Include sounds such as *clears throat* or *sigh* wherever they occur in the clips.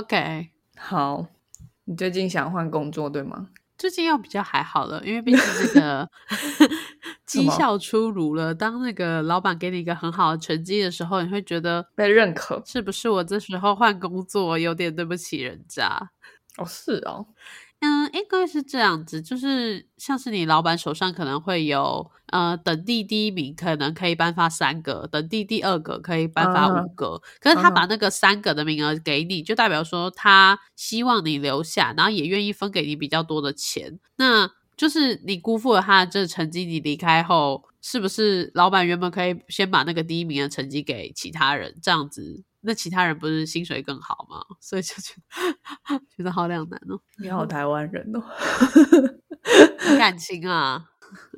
OK，好，你最近想换工作对吗？最近要比较还好了，因为毕竟那个 *laughs* 绩效出炉了。当那个老板给你一个很好的成绩的时候，你会觉得被认可是不是我这时候换工作有点对不起人家？哦，是哦，嗯，应该是这样子，就是像是你老板手上可能会有呃等地第一名，可能可以颁发三个；等地第二个可以颁发五嗯个。可是他嗯把那个三个的名额给你，就代表说他希望你留下，然后也愿意分给你比较多的钱。那就是你辜负了他的这个成绩，你离开后，是不是老板原本可以先把那个第一名的成绩给其他人，这样子？那其他人不是薪水更好吗？所以就觉得 *laughs* 觉得好两难哦。你好台湾人哦。感情啊，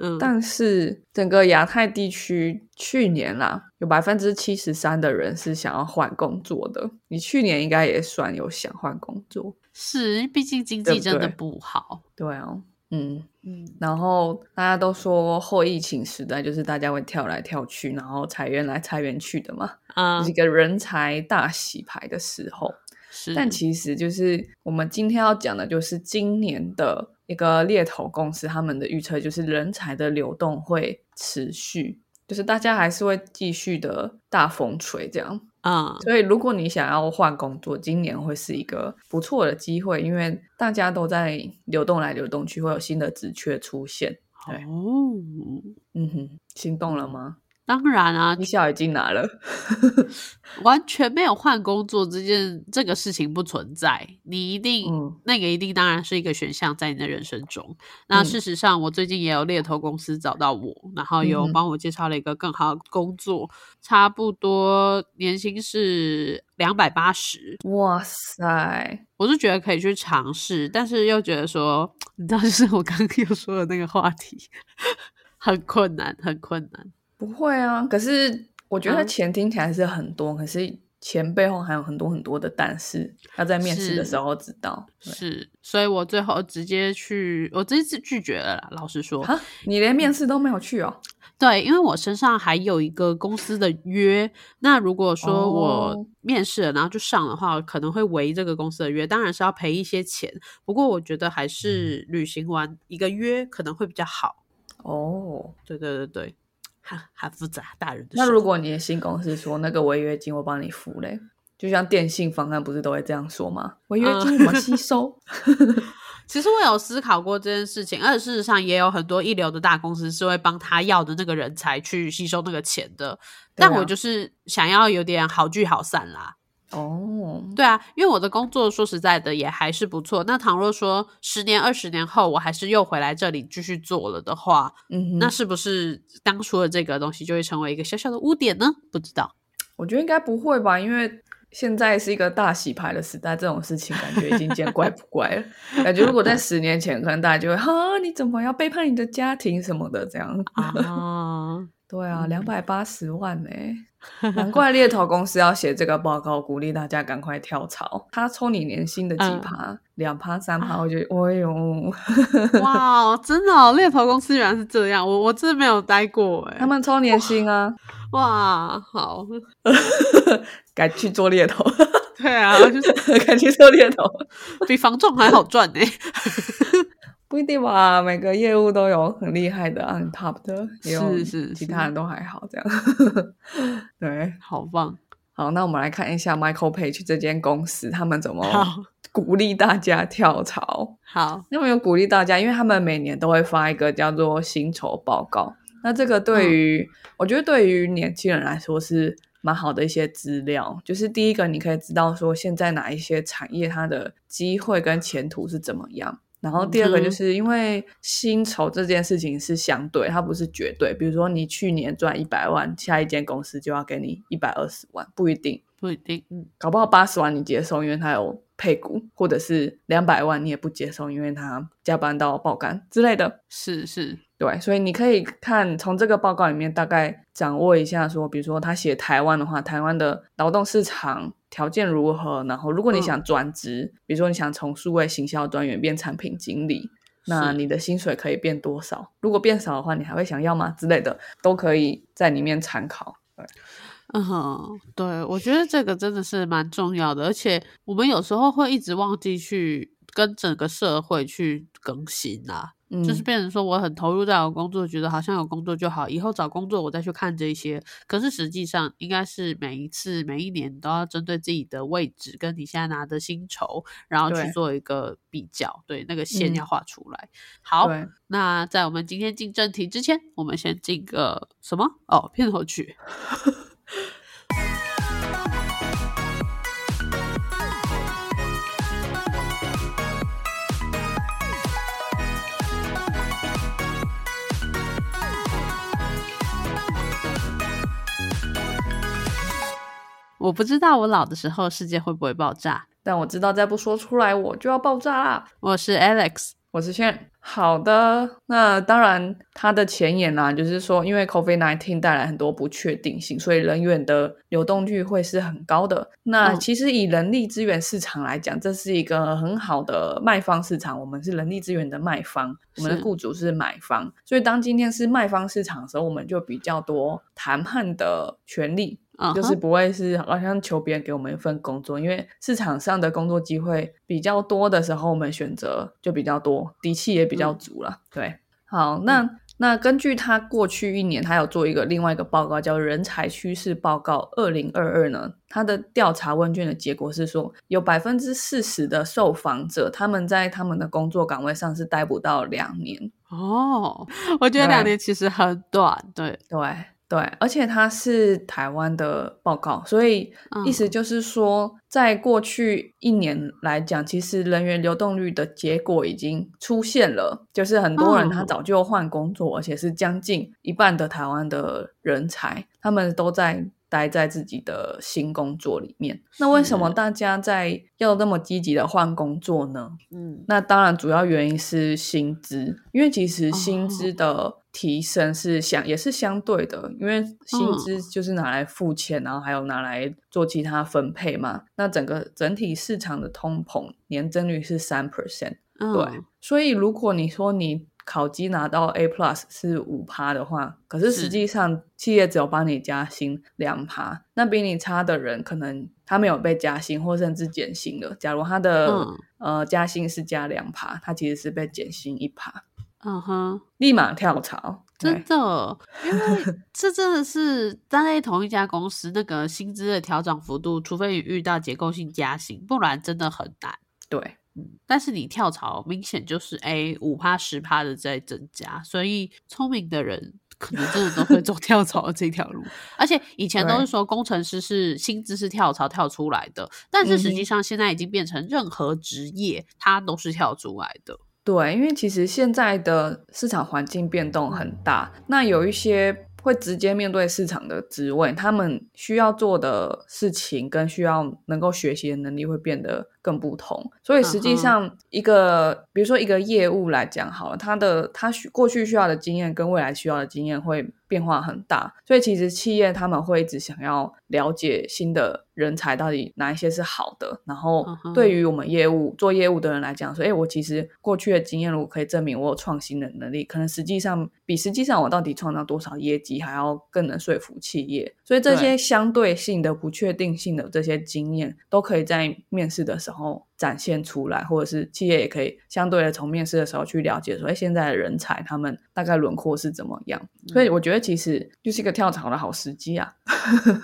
嗯，但是整个亚太地区去年啦，有百分之七十三的人是想要换工作的。你去年应该也算有想换工作，是，毕竟经济真的不好。对啊，嗯。嗯，然后大家都说后疫情时代就是大家会跳来跳去，然后裁员来裁员去的嘛，啊就是一个人才大洗牌的时候。是，但其实就是我们今天要讲的，就是今年的一个猎头公司他们的预测，就是人才的流动会持续，就是大家还是会继续的大风吹这样。嗯，所以如果你想要换工作，今年会是一个不错的机会，因为大家都在流动来流动去，会有新的职缺出现。对哦，嗯哼，心动了吗？当然啊你小已经拿了，*laughs* 完全没有换工作这件这个事情不存在，你一定、嗯那个一定当然是一个选项在你的人生中。那嗯事实上，我最近也有猎头公司找到我，然后有帮我介绍了一个更好的工作，差不多年薪是两百八十。哇塞！我是觉得可以去尝试，但是又觉得说，*laughs* 你知道，就是我刚刚又说的那个话题，*laughs* 很困难，很困难。不会啊，可是我觉得嗯钱听起来是很多，可是钱背后还有很多很多的但是，要在面试的时候知道。对是，所以我最后直接去，我直接拒绝了啦。老实说，你连面试都没有去哦？*laughs* 对，因为我身上还有一个公司的约。那如果说我哦面试了，然后就上的话，可能会违这个公司的约，当然是要赔一些钱。不过我觉得还是履行完一个约可能会比较好。哦，对对对对，很很复杂，大人的那如果你的新公司说那个违约金我帮你付嘞，就像电信方案不是都会这样说吗？违约金我们吸收。*laughs* 其实我有思考过这件事情，而且事实上也有很多一流的大公司是会帮他要的那个人才去吸收那个钱的。但我就是想要有点好聚好散啦。哦，对啊，因为我的工作说实在的也还是不错。那倘若说十年、二十年后我还是又回来这里继续做了的话，嗯哼，那是不是当初的这个东西就会成为一个小小的污点呢？不知道。我觉得应该不会吧，因为现在是一个大洗牌的时代，这种事情感觉已经见怪不怪了。感觉如果在十年前，可能大家就会哈，你怎么要背叛你的家庭什么的这样。啊，*laughs* 对啊，嗯两百八十万呢、*laughs* 难怪猎头公司要写这个报告，鼓励大家赶快跳槽。他抽你年薪的几嗯趴，两趴三趴，我觉得，*laughs* 哎呦，哇，真的、哦，猎头公司原来是这样，我我真的没有待过哎。他们抽年薪啊，哇，好，*laughs* 改去做猎头，对啊，就是改去做猎头。比房仲还好赚呢。不一定吧，每个业务都有很厉害的 on top 的，也有是是是其他人都还好这样。*laughs* 对，好棒，好，那我们来看一下 Michael Page 这间公司，他们怎么鼓励大家跳槽。好，他们有鼓励大家，因为他们每年都会发一个叫做薪酬报告。那这个对于、我觉得对于年轻人来说是蛮好的一些资料。就是第一个，你可以知道说现在哪一些产业它的机会跟前途是怎么样。然后第二个就是因为薪酬这件事情是相对，它不是绝对。比如说你去年赚一百万，下一间公司就要给你一百二十万，不一定。不一定，嗯，搞不好八十万你接受，因为他有配股，或者是两百万你也不接受，因为他加班到爆肝之类的。是是，对，所以你可以看从这个报告里面大概掌握一下说，比如说他写台湾的话，台湾的劳动市场条件如何，然后如果你嗯想转职，比如说你想从数位行销专员变产品经理。那你的薪水可以变多少？如果变少的话，你还会想要吗？之类的，都可以在里面参考。对，嗯哼，对，我觉得这个真的是蛮重要的，而且我们有时候会一直忘记去跟整个社会去更新啊。就是变成说我很投入在我工作，觉得好像有工作就好，以后找工作我再去看这些。可是实际上应该是每一次每一年都要针对自己的位置跟你现在拿的薪酬，然后去做一个比较，对那个线要画出来。好，那在我们今天进正题之前，我们先进个什么？哦，片头曲。*laughs* 我不知道我老的时候世界会不会爆炸，但我知道再不说出来我就要爆炸啦。我是 Alex，我是轩。好的，那当然它的前言呢，就是说因为 COVID-19 带来很多不确定性，所以人员的流动率会是很高的。那其实以人力资源市场来讲，这是一个很好的卖方市场。我们是人力资源的卖方，我们的雇主是买方，所以当今天是卖方市场的时候，我们就比较多谈判的权利。就是不会是好像求别人给我们一份工作，因为市场上的工作机会比较多的时候，我们选择就比较多，底气也比较足了。对，好，那那根据他过去一年，他有做一个另外一个报告，叫《人才趋势报告二零二二》呢。他的调查问卷的结果是说，有百分之四十的受访者他们在他们的工作岗位上是待不到两年。哦，我觉得两年其实很短。对对。对，而且它是台湾的报告，所以意思就是说，在过去一年来讲，其实人员流动率的结果已经出现了，就是很多人他早就换工作，而且是将近一半的台湾的人才，他们都在。待在自己的新工作里面，那为什么大家在要那么积极的换工作呢？嗯，那当然主要原因是薪资，因为其实薪资的提升是相也是相对的，因为薪资就是拿来付钱，然后还有拿来做其他分配嘛。那整个整体市场的通膨年增率是三 percent，对，所以如果你说你。考绩拿到 A plus 是五趴的话，可是实际上企业只有帮你加薪两趴，那比你差的人可能他没有被加薪或甚至减薪了。假如他的呃加薪是加两趴，他其实是被减薪一趴。嗯哼，立马跳槽，真的，因为 *laughs* 这真的是站在同一家公司，那个薪资的调整幅度，除非你遇到结构性加薪，不然真的很难。对。但是你跳槽明显就是哎五趴十趴的在增加，所以聪明的人可能真的都会走 *laughs* 跳槽这条路。而且以前都是说工程师是薪资是跳槽跳出来的，但是实际上现在已经变成任何职业它都是跳出来的。对，因为其实现在的市场环境变动很大，那有一些。会直接面对市场的职位，他们需要做的事情跟需要能够学习的能力会变得更不同。所以实际上，一个比如说一个业务来讲好了，他的他需过去需要的经验跟未来需要的经验会。变化很大，所以其实企业他们会一直想要了解新的人才到底哪一些是好的。然后对于我们业务做业务的人来讲，说，哎，我其实过去的经验如果可以证明我有创新的能力，可能实际上比实际上我到底创造多少业绩还要更能说服企业。所以这些相对性的不确定性的这些经验，都可以在面试的时候。展现出来，或者是企业也可以相对的从面试的时候去了解，说哎，现在的人才他们大概轮廓是怎么样？所以我觉得其实就是一个跳槽的好时机啊。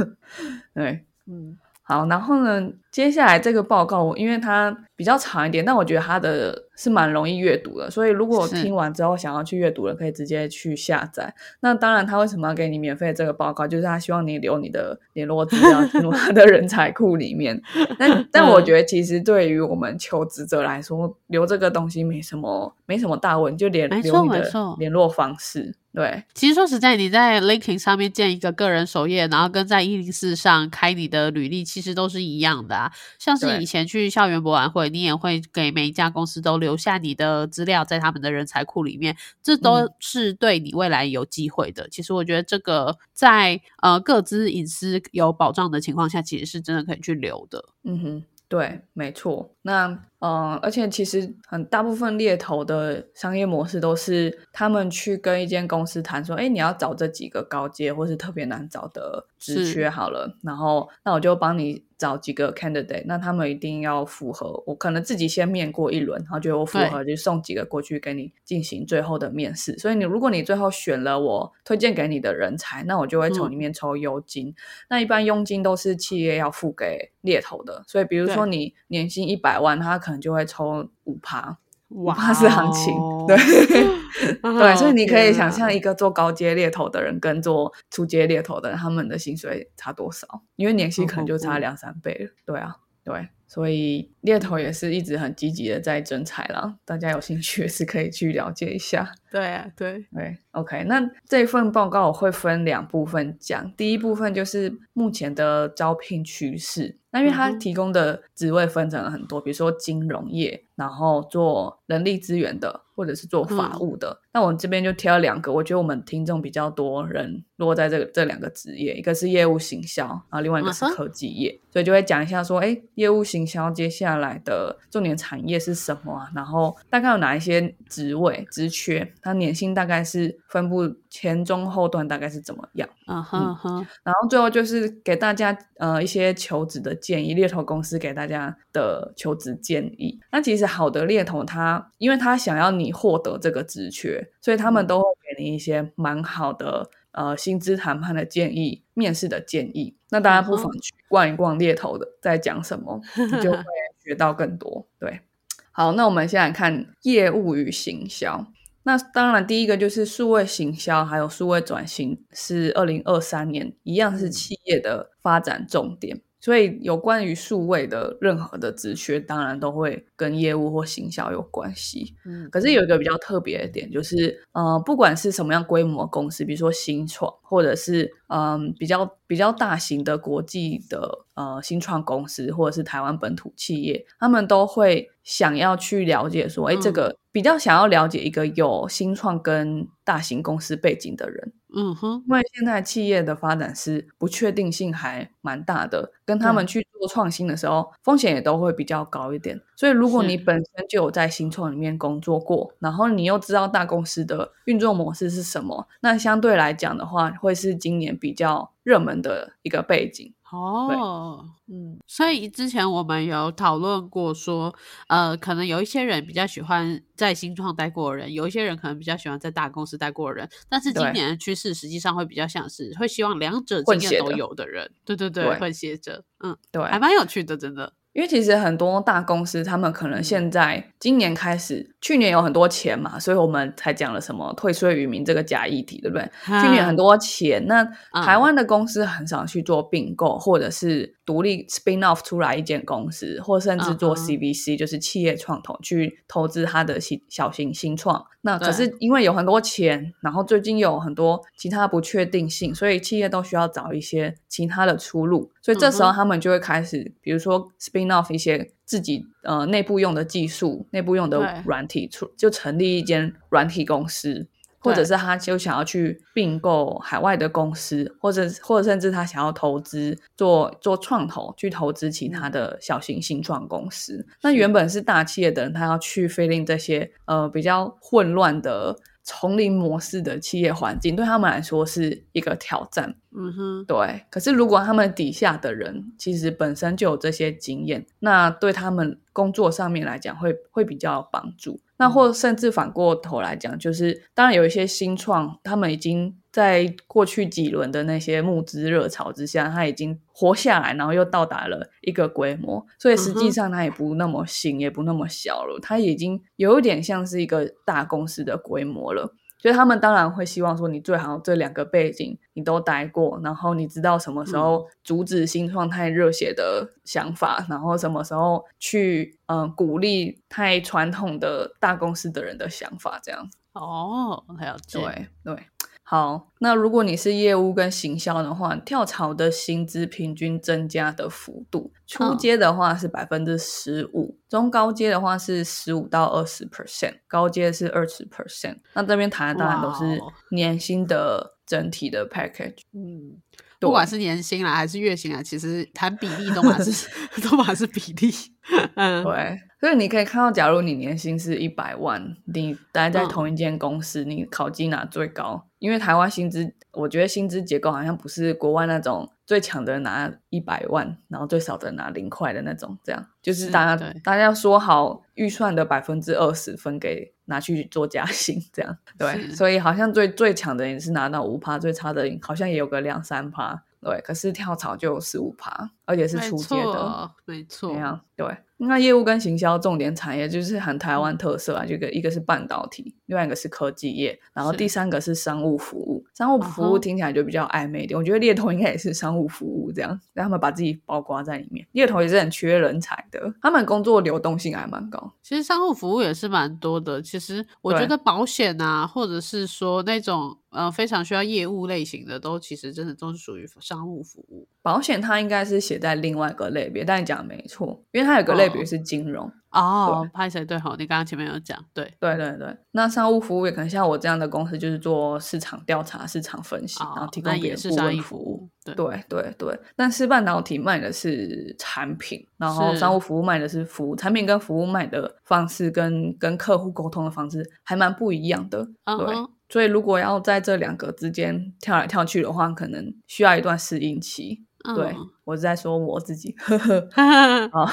*laughs* 对，嗯。好，然后呢？接下来这个报告，因为它比较长一点，但我觉得它的是蛮容易阅读的，所以如果听完之后想要去阅读的，可以直接去下载。那当然，他为什么要给你免费这个报告？就是他希望你留你的联络资料进入他的人才库里面。*laughs* 但但我觉得，其实对于我们求职者来说，留这个东西没什么没什么大问，就连留你的联络方式。对，其实说实在，你在 LinkedIn 上面建一个个人首页，然后跟在一零四上开你的履历，其实都是一样的啊。像是以前去校园博览会，你也会给每一家公司都留下你的资料在他们的人才库里面，这都是对你未来有机会的。其实我觉得这个在呃各自隐私有保障的情况下，其实是真的可以去留的。嗯哼。对，没错。那嗯，而且其实很大部分猎头的商业模式都是他们去跟一间公司谈说，哎，你要找这几个高阶或是特别难找的职缺好了，然后那我就帮你找几个 candidate，那他们一定要符合，我可能自己先面过一轮，然后觉得我符合，就送几个过去给你进行最后的面试。所以你如果你最后选了我推荐给你的人才，那我就会从里面抽佣金。那一般佣金都是企业要付给猎头的，所以比如说你年薪一百万，他可能就会抽五趴，五趴是行情，对 *laughs* 对，所以你可以想象一个做高阶猎头的人跟做初阶猎头的人，他们的薪水差多少？因为年薪可能就差 *laughs* 两三倍了，对啊，对。所以猎头也是一直很积极的在征才啦，大家有兴趣也是可以去了解一下。对啊，对对，OK。那这份报告我会分两部分讲，第一部分就是目前的招聘趋势。那因为它提供的职位分成了很多，比如说金融业，然后做人力资源的，或者是做法务的。那我这边就挑两个，我觉得我们听众比较多人落在这个这两个职业，一个是业务行销，然后另外一个是科技业，所以就会讲一下说，哎，业务行销接下来的重点产业是什么啊？然后大概有哪一些职位职缺，它年薪大概是分布前中后段大概是怎么样？嗯哼哼。然后最后就是给大家呃一些求职的建议，猎头公司给大家的求职建议。那其实好的猎头他，因为他想要你获得这个职缺。所以他们都会给你一些蛮好的呃薪资谈判的建议、面试的建议。那大家不妨去逛一逛猎头的在讲什么，你就会 *laughs* 学到更多。对，好，那我们现在看业务与行销。那当然，第一个就是数位行销，还有数位转型，是二零二三年一样是企业的发展重点。所以有关于数位的任何的职缺，当然都会跟业务或行销有关系。嗯，可是有一个比较特别的点，就是呃，不管是什么样规模公司，比如说新创，或者是嗯比较比较大型的国际的呃新创公司，或者是台湾本土企业，他们都会想要去了解说，哎，这个比较想要了解一个有新创跟大型公司背景的人。嗯哼，因为现在企业的发展是不确定性还蛮大的，跟他们去做创新的时候，风险也都会比较高一点。所以，如果你本身就有在新创里面工作过，然后你又知道大公司的运作模式是什么，那相对来讲的话，会是今年比较热门的一个背景。哦，嗯，所以之前我们有讨论过，说，呃，可能有一些人比较喜欢在新创待过的人，有一些人可能比较喜欢在大公司待过的人，但是今年的趋势实际上会比较像是会希望两者经验都有的人，对对对，混血者，嗯，对，还蛮有趣的，真的。因为其实很多大公司，他们可能现在今年开始，去年有很多钱嘛，所以我们才讲了什么退税于民这个假议题，对不对？去年很多钱，那台湾的公司很少去做并购，或者是独立 spin off 出来一间公司，或甚至做 CVC，就是企业创投去投资它的新小型新创。那可是因为有很多钱，然后最近有很多其他不确定性，所以企业都需要找一些其他的出路。所以这时候他们就会开始，比如说 spin off 一些自己呃内部用的技术、内部用的软体，出就成立一间软体公司，或者是他就想要去并购海外的公司，或者或者甚至他想要投资做做创投，去投资其他的小型新创公司。那原本是大企业的人，他要去 filling 这些呃比较混乱的。丛林模式的企业环境对他们来说是一个挑战，嗯哼，对。可是如果他们底下的人其实本身就有这些经验，那对他们工作上面来讲会会比较有帮助。那或甚至反过头来讲，就是当然有一些新创，他们已经在过去几轮的那些募资热潮之下，他已经活下来，然后又到达了一个规模，所以实际上他也不那么新，也不那么小了，他已经有一点像是一个大公司的规模了。所以他们当然会希望说，你最好这两个背景你都待过，然后你知道什么时候阻止新创太热血的想法，然后什么时候去嗯鼓励太传统的大公司的人的想法，这样。哦，还有对对。好，那如果你是业务跟行销的话，跳槽的薪资平均增加的幅度，初阶的话是百分之十五，中高阶的话是十五到二十 percent，高阶是二十 percent。那这边谈的当然都是年薪的整体的 package。嗯，不管是年薪啦还是月薪啊，其实谈比例都嘛是 *laughs* 都嘛是比例。嗯，对，所以你可以看到，假如你年薪是一百万，你待在同一间公司，你考绩拿最高，因为台湾薪资，我觉得薪资结构好像不是国外那种最强的人拿一百万，然后最少的拿零块的那种，这样就是是大家对大家要说好预算的百分之二十分给拿去做加薪，这样对，所以好像最最强的人是拿到五趴，最差的人好像也有个两三趴，对，可是跳槽就有十五趴，而且是没出街的。错，没错怎，样？对，那业务跟行销重点产业就是很台湾特色啊，这个一个是半导体，另外一个是科技业，然后第三个是商务服务。商务服务听起来就比较暧昧一点，我觉得猎头应该也是商务服务这样，让他们把自己包括在里面。猎头也是很缺人才的，他们工作流动性还蛮高。其实商务服务也是蛮多的。其实我觉得保险啊，或者是说那种呃非常需要业务类型的，都其实真的都是属于商务服务。保险它应该是写在另外一个类别，但你讲的没错，因为它有个类别哦是金融。哦，拍谁对吼？你刚刚前面有讲，对，对对对，那商务服务也可能像我这样的公司，就是做市场调查、市场分析，然后哦提，供那别人顾问服务。对，对对对，但是半导体卖的是产品，然后商务服务卖的是服务，产品跟服务卖的方式跟跟客户沟通的方式还蛮不一样的。对，所以如果要在这两个之间跳来跳去的话，可能需要一段适应期。对、嗯我是在说我自己。*laughs* 嗯好，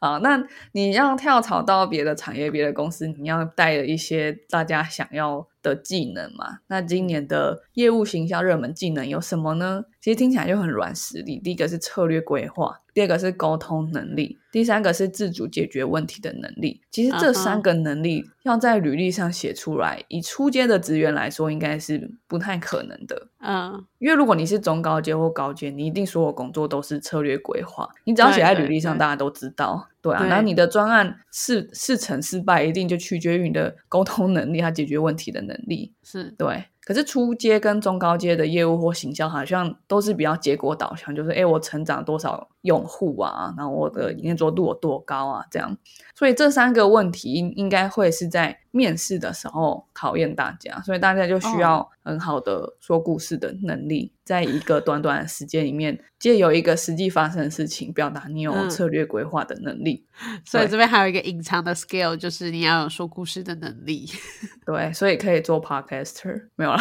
*laughs* 好，那你要跳槽到别的产业、别的公司，你要带着一些大家想要的技能嘛？那今年的业务行销热门技能有什么呢？其实听起来就很软实力。第一个是策略规划，第二个是沟通能力，第三个是自主解决问题的能力。其实这三个能力要在履历上写出来，以初阶的职员来说，应该是不太可能的。嗯，因为如果你是中高阶或高阶，你一定所有工作都是策略规划，你只要写在履历上，大家都知道，对啊。对然后你的专案是是成失败，一定就取决于你的沟通能力，还解决问题的能力，是对。可是初阶跟中高阶的业务或行销，好像都是比较结果导向，就是诶我成长多少用户啊，然后我的粘着度有多高啊，这样。所以这三个问题应应该会是在面试的时候考验大家，所以大家就需要很好的说故事的能力，在一个短短的时间里面，借由一个实际发生的事情，表达你有嗯策略规划的能力。*laughs* 所以对这边还有一个隐藏的 skill，就是你要有说故事的能力。*laughs* 对，所以可以做 podcaster，没有了。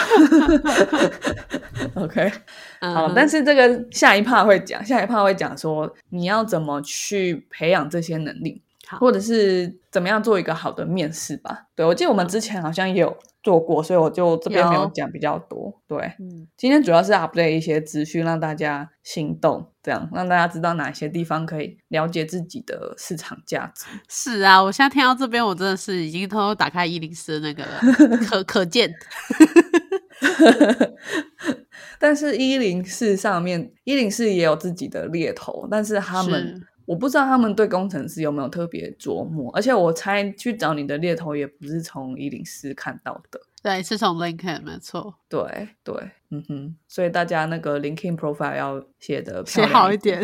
*laughs* OK，嗯好，但是这个下一 part 会讲，下一 part 会讲说你要怎么去培养这些能力，或者是怎么样做一个好的面试吧。对我记得我们之前好像也有做过，所以我就这边没有有讲比较多。对，嗯，今天主要是 update 一些资讯，让大家心动，这样让大家知道哪些地方可以了解自己的市场价值。是啊，我现在听到这边，我真的是已经偷偷打开一零四那个了可 *laughs* 可见，*laughs* 但是一零四上面，一零四也有自己的猎头，但是他们是我不知道他们对工程师有没有特别琢磨，而且我猜去找你的猎头也不是从一零四看到的。对，是从 LinkedIn 没错，对对，嗯哼，所以大家那个 LinkedIn profile 要写的写好一点，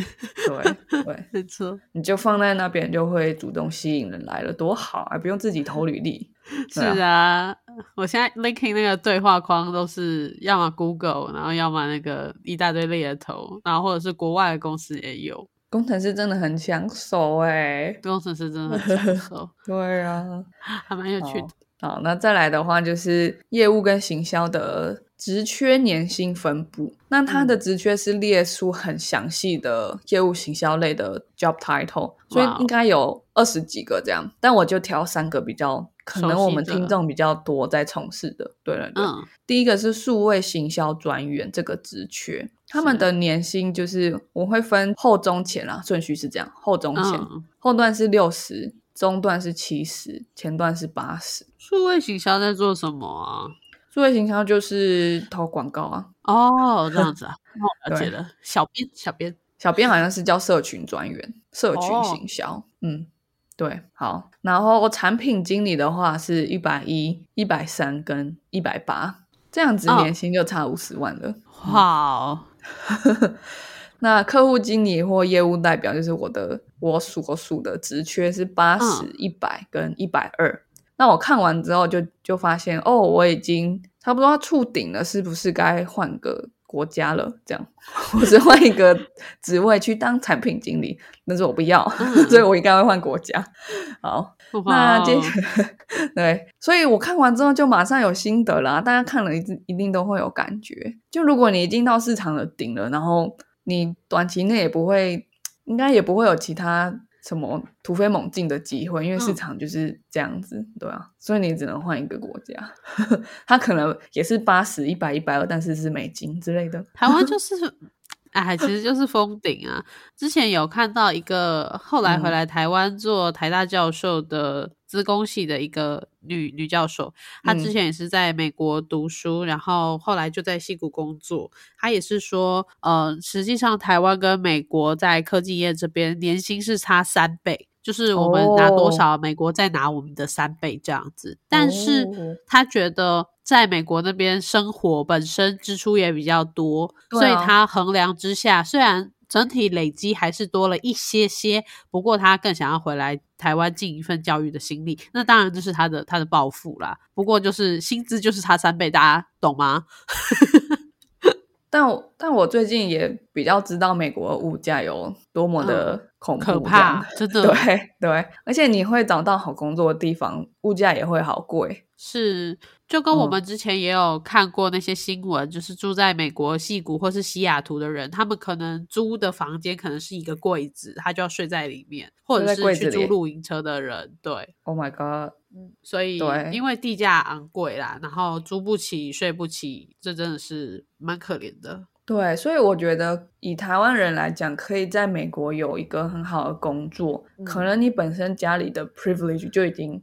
对 *laughs* 对，没错，你就放在那边就会主动吸引人来了，多好啊！不用自己投履历。*laughs* 是对啊。我现在 LinkedIn 那个对话框都是要么 Google，然后要么那个一大堆猎头，然后或者是国外的公司也有，工程师真的很抢手哎，工程师真的很抢手，*laughs* 对啊。*laughs* 还蛮有趣的。好，那再来的话就是业务跟行销的职缺年薪分布。那它的职缺是列出很详细的业务行销类的 job title，所以应该有二十几个这样。但我就挑三个比较可能我们听众比较多在从事的。对了，对，嗯，第一个是数位行销专员这个职缺，他们的年薪就是我会分后中前啦，顺序是这样，后中前，嗯后段是六十，中段是七十，前段是八十。数位行销在做什么啊？数位行销就是投广告啊，哦，这样子啊，*laughs* 那我了解对了。小编，小编，小编好像是叫社群专员，社群哦行销，嗯，对，好。然后产品经理的话是一百一、一百三跟一百八，这样子哦年薪就差五十万了。哇哦，*laughs* 那客户经理或业务代表就是我的我所属的职缺是八十嗯、一百跟一百二。那我看完之后就就发现，哦，我已经差不多要触顶了，是不是该换个国家了，这样，*laughs* 我是换一个职位去当产品经理，但是我不要，所以我应该会换国家。好，那接 *laughs* 对，所以我看完之后就马上有心得了。大家看了一一定都会有感觉。就如果你已经到市场的顶了，然后你短期内也不会，应该也不会有其他。什么突飞猛进的机会？因为市场就是这样子，对啊，所以你只能换一个国家。*laughs* 它可能也是八十、一百、一百二，但是是美金之类的。台湾就 *laughs* 是，哎，其实就是封顶啊。之前有看到一个后来回来台湾做台大教授的。资工系的一个女女教授，她之前也是在美国读书，然后后来就在西谷工作。她也是说，呃，实际上台湾跟美国在科技业这边年薪是差三倍，就是我们拿多少，美国再拿我们的三倍这样子。但是她觉得在美国那边生活本身支出也比较多，所以她衡量之下，虽然。整体累积还是多了一些些，不过他更想要回来台湾尽一份教育的心力，那当然就是他的他的抱负啦。不过就是薪资就是差三倍，大家懂吗？*laughs* 但但我最近也比较知道美国物价有多么的恐怖可怕，真的 *laughs* 对对，而且你会找到好工作的地方，物价也会好贵，是。就跟我们之前也有看过那些新闻，就是住在美国西谷或是西雅图的人，他们可能租的房间可能是一个柜子，他就要睡在里面，或者是去租露营车的人，对，Oh my god，所以因为地价昂贵啦，然后租不起、睡不起，这真的是蛮可怜的。对，所以我觉得以台湾人来讲，可以在美国有一个很好的工作，可能你本身家里的 privilege 就已经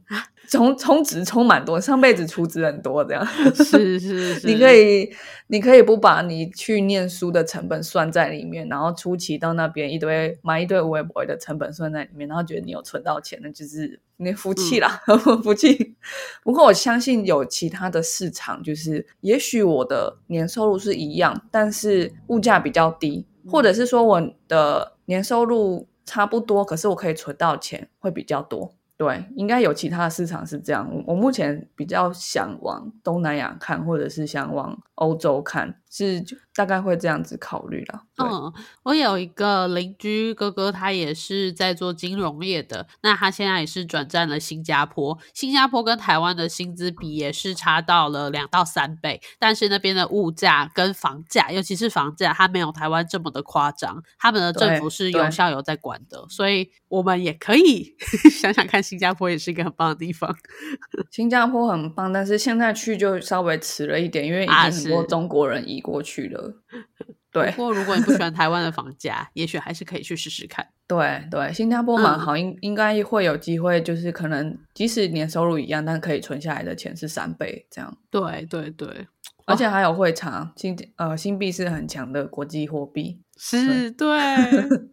充充值充蛮多，上辈子出资很多这样。是 *laughs* 是是，*laughs* 你可以你可以不把你去念书的成本算在里面，然后初期到那边一堆买一堆无微博的成本算在里面，然后觉得你有存到钱，那就是你福气啦，*laughs* 福气。不过我相信有其他的市场，就是也许我的年收入是一样，但是。物价比较低，或者是说我的年收入差不多，可是我可以存到钱会比较多。对，应该有其他的市场是这样。我目前比较想往东南亚看，或者是想往欧洲看，是大概会这样子考虑啦。嗯，我有一个邻居哥哥，他也是在做金融业的，那他现在也是转战了新加坡。新加坡跟台湾的薪资比也是差到了两到三倍，但是那边的物价跟房价，尤其是房价，它没有台湾这么的夸张。他们的政府是有效有在管的，所以我们也可以 *laughs* 想想看。新加坡也是一个很棒的地方，新加坡很棒，但是现在去就稍微迟了一点，因为已经很多中国人移过去了。*laughs* 对，不过如果你不喜欢 *laughs* 台湾的房价，也许还是可以去试试看。对对，新加坡蛮好，应应该会有机会，就是可能即使年收入一样，但可以存下来的钱是三倍这样。对对对。而且还有会场，新呃新币是很强的国际货币，是对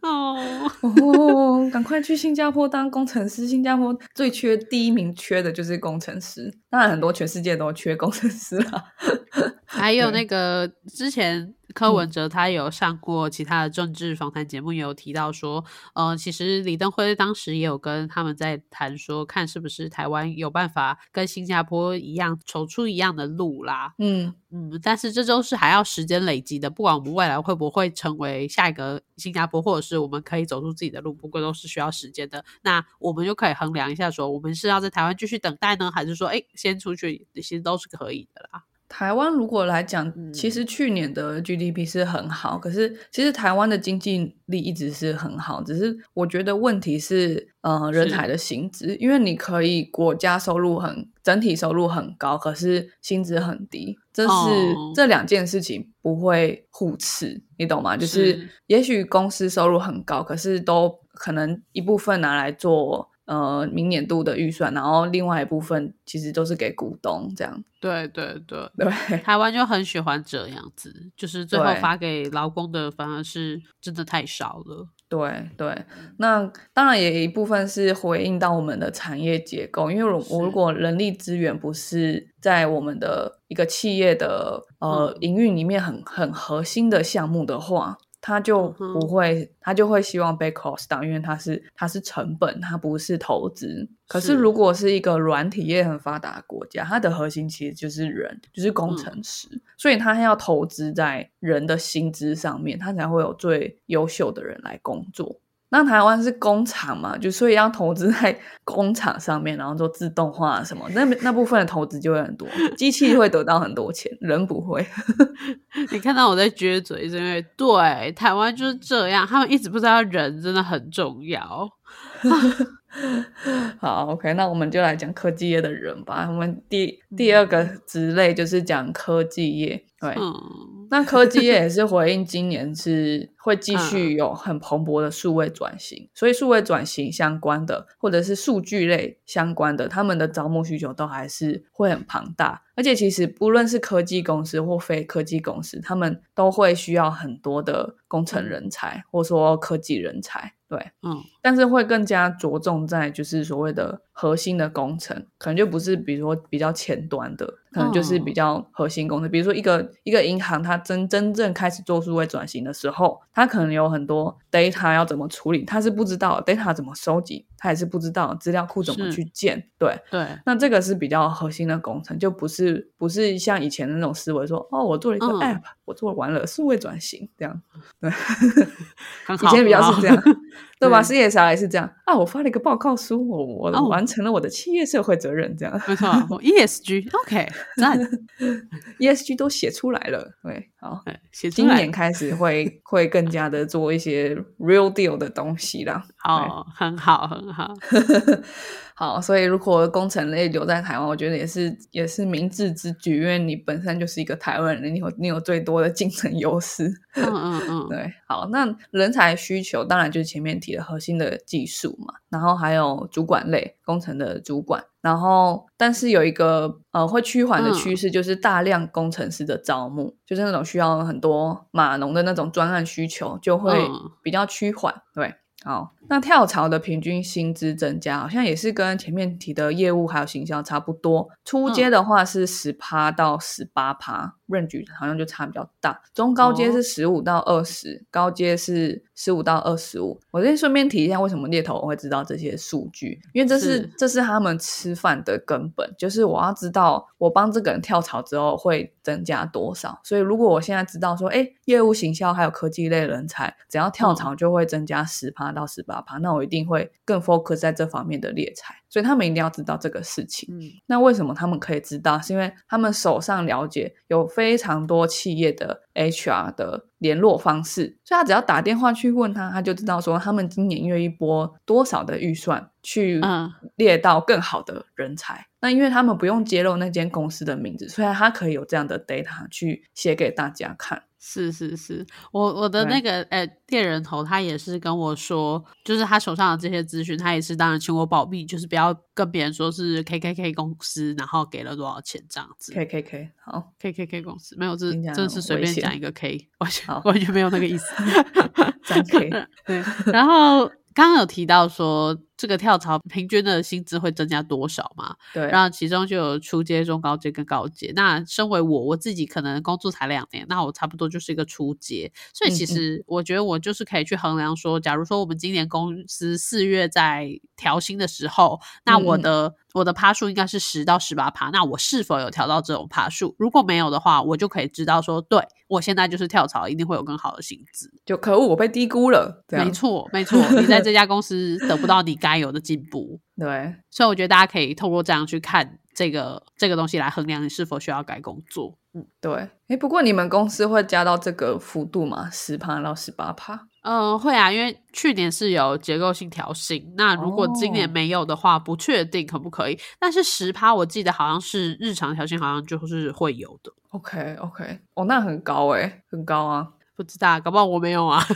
哦。*laughs* 哦，赶快去新加坡当工程师，新加坡最缺第一名缺的就是工程师，当然很多全世界都缺工程师了，*laughs* 还有那个之前。柯文哲他有上过其他的政治访谈节目，也有提到说，呃，其实李登辉当时也有跟他们在谈说，看是不是台湾有办法跟新加坡一样走出一样的路啦。嗯嗯，但是这都是还要时间累积的，不管我们未来会不会成为下一个新加坡，或者是我们可以走出自己的路，不过都是需要时间的。那我们就可以衡量一下，说我们是要在台湾继续等待呢，还是说，哎，先出去，其实都是可以的啦。台湾如果来讲，其实去年的 GDP 是很好，可是其实台湾的经济力一直是很好，只是我觉得问题是，呃，人才的薪资，因为你可以国家收入很整体收入很高，可是薪资很低，这是这两件事情不会互斥，你懂吗？就是也许公司收入很高，可是都可能一部分拿来做。呃，明年度的预算，然后另外一部分其实都是给股东这样。对对对 *laughs* 对，台湾就很喜欢这样子，就是最后发给劳工的反而是真的太少了。对对，那当然也一部分是回应到我们的产业结构，因为我如果人力资源不是在我们的一个企业的呃营运里面很很核心的项目的话。他就不会，他就会希望被 cost down，因为它是它是成本，它不是投资。可是是如果是一个软体业很发达的国家，它的核心其实就是人，就是工程师，所以他要投资在人的薪资上面，他才会有最优秀的人来工作。那台湾是工厂嘛，就所以要投资在工厂上面，然后做自动化什么，那那部分的投资就会很多，*laughs* 机器会得到很多钱，人不会。*laughs* 你看到我在撅嘴，是因为对台湾就是这样，他们一直不知道人真的很重要。*laughs* 好，OK，那我们就来讲科技业的人吧。我们第第二个职类就是讲科技业，对。嗯，那科技业也是回应今年是会继嗯续有很蓬勃的数位转型，所以数位转型相关的或者是数据类相关的，他们的招募需求都还是会很庞大。而且其实不论是科技公司或非科技公司，他们都会需要很多的工程人才，或者说科技人才。对，嗯，但是会更加着重在就是所谓的核心的工程，可能就不是比如说比较前端的，可能就是比较核心工程。比如说一个一个银行，它真真正开始做数位转型的时候，它可能有很多 data 要怎么处理，他是不知道 data 怎么收集，他也是不知道资料库怎么去建。对，对，那这个是比较核心的工程，就不是不是像以前的那种思维说，哦，我做了一个嗯 app，、我做完了数位转型这样。对。*laughs* 以前比较是这样，对吧对？CSR 也是这样啊，我发了一个报告书，我我哦完成了我的企业社会责任，这样没错，ESG，OK，那，*laughs* ESG 都写出来了。对，好，哎写出来今年，开始会会更加的做一些 real deal 的东西啦。哦，很好，很好，*laughs* 好，所以如果工程类留在台湾，我觉得也是也是明智之举，因为你本身就是一个台湾人，你有你有最多的竞争优势。嗯嗯嗯，*laughs* 对，好，那人才需求当然就是前面提的核心的技术嘛，然后还有主管类工程的主管，然后但是有一个呃会趋缓的嗯趋势，就是大量工程师的招募，就是那种需要很多码农的那种专案需求就会嗯比较趋缓，对。好，那跳槽的平均薪资增加，好像也是跟前面提的业务还有行销差不多。初阶的话是十趴到十八趴，range 好像就差比较大。中高阶哦是十五到二十、高阶是十五到二十五。我先顺便提一下，为什么猎头会知道这些数据？因为这是是这是他们吃饭的根本，就是我要知道我帮这个人跳槽之后会增加多少。所以如果我现在知道说，哎，业务行销还有科技类人才，只要跳槽就会增加十趴到十八趴，那我一定会更 focus 在这方面的猎才。所以他们一定要知道这个事情。嗯那为什么他们可以知道？是因为他们手上了解有非常多企业的 HR 的联络方式，所以他只要打电话去问他，他就知道说他们今年愿意拨多少的预算去嗯猎到更好的人才。那因为他们不用揭露那间公司的名字，所以他可以有这样的 data 去写给大家看。是是是，我我的那个呃猎人头，他也是跟我说，就是他手上的这些资讯，他也是当然请我保密，就是不要跟别人说是 KKK 公司，然后给了多少钱这样子。K K K，好，KKK 公司没有，这听起来真的是随便讲一个 K，完全好完全没有那个意思。这样可以。对，然后刚刚有提到说这个跳槽平均的薪资会增加多少嘛？对，然后其中就有初阶、中高阶跟高阶。那身为我，我自己可能工作才两年，那我差不多就是一个初阶。所以其实我觉得我就是可以去衡量说，假如说我们今年公司四月在调薪的时候，那我的、我的趴数应该是十到十八趴，那我是否有调到这种趴数？如果没有的话，我就可以知道说，对我现在就是跳槽，一定会有更好的薪资。就可恶，我被低估了。没错，没错，你在这家公司得不到你该有的进步。对，所以我觉得大家可以透过这样去看这个这个东西来衡量你是否需要改工作。嗯对，哎，不过你们公司会加到这个幅度吗？十趴到十八趴？嗯，会啊，因为去年是有结构性调薪，那如果今年哦没有的话，不确定可不可以。但是十趴我记得好像是日常调薪，好像就是会有的，OK OK，哦，那很高哎，很高啊，不知道，搞不好我没有啊。*laughs*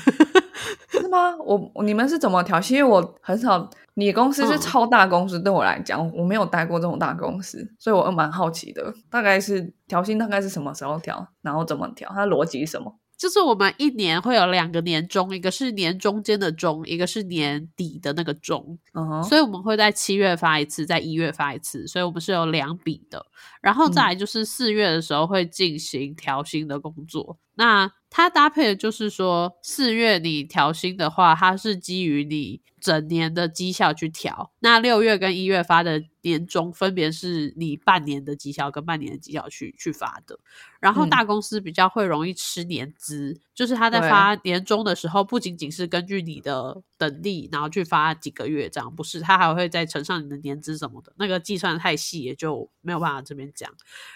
是吗？我我你们是怎么调？因为我很少，你公司是嗯超大公司，对我来讲，我没有待过这种大公司，所以我蛮好奇的，大概是调薪大概是什么时候调，然后怎么调，它的逻辑是什么？就是我们一年会有两个年终，一个是年中间的中，一个是年底的那个中。嗯哼，所以我们会在七月发一次，在一月发一次，所以我们是有两笔的。然后再来就是四月的时候会进行调薪的工作，那它搭配的就是说，四月你调薪的话，它是基于你整年的绩效去调。那六月跟一月发的年终，分别是你半年的绩效跟半年的绩效去去发的。然后嗯大公司比较会容易吃年资，就是他在发年终的时候，不仅仅是根据你的等力，然后去发几个月这样，不是，他还会再乘上你的年资什么的，那个计算太细，也就没有办法这边讲。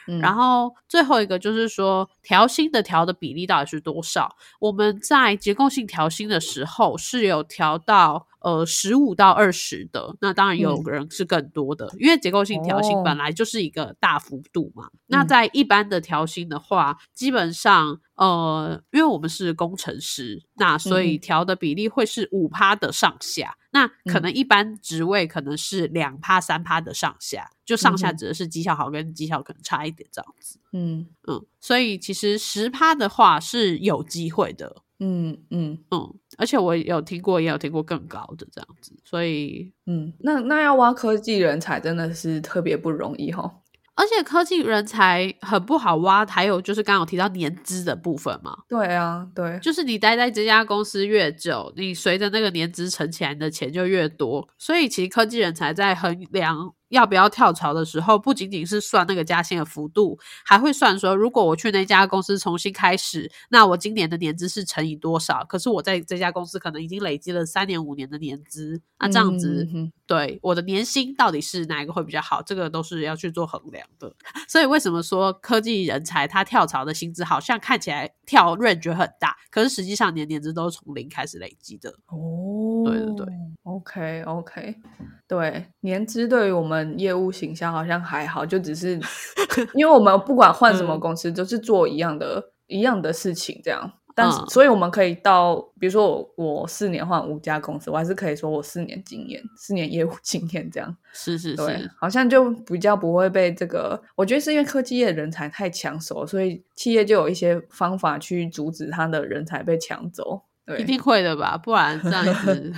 嗯然后最后一个就是说，调薪的调的比例到底是多少？我们在结构性调薪的时候是有调到呃十五到二十的，那当然有嗯人是更多的，因为结构性调薪哦本来就是一个大幅度嘛。那嗯在一般的调薪的话，基本上呃，因为我们是工程师，那所以调的比例会是五趴的上下。那可嗯。能一般职位可能是两趴、三趴的上下，就上下指的是绩效好跟绩效可能差一点这样子。嗯。嗯，所以其实十趴的话是有机会的，嗯嗯。嗯，而且我有听过，也有听过更高的这样子，所以嗯，那那要挖科技人才真的是特别不容易哈。而且科技人才很不好挖，还有就是刚刚有提到年资的部分嘛，对啊，对，就是你待在这家公司越久，你随着那个年资存起来，你的钱就越多，所以其实科技人才在衡量。要不要跳槽的时候，不仅仅是算那个加薪的幅度，还会算说，如果我去那家公司重新开始，那我今年的年资是乘以多少？可是我在这家公司可能已经累积了三年、五年的年资，那这样子，嗯对我的年薪到底是哪一个会比较好？这个都是要去做衡量的。*laughs* 所以为什么说科技人才他跳槽的薪资好像看起来跳 range 很大，可是实际上年年资都是从零开始累积的。哦，对对对，OK OK，对，年资对于我们业务形象好像还好，就只是因为我们不管换什么嗯公司，都是做一样的一样的事情这样。但是，嗯所以我们可以到，比如说我我四年换五家公司，我还是可以说我四年经验，四年业务经验这样。是是对是，，好像就比较不会被这个，我觉得是因为科技业人才太抢手，所以企业就有一些方法去阻止他的人才被抢走。对一，定会的吧？不然这样子，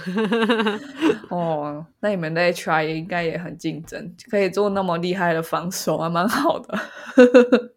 *laughs* *laughs* 哦，那你们的 HR 也应该也很竞争，可以做那么厉害的防守，还蛮好的。*laughs*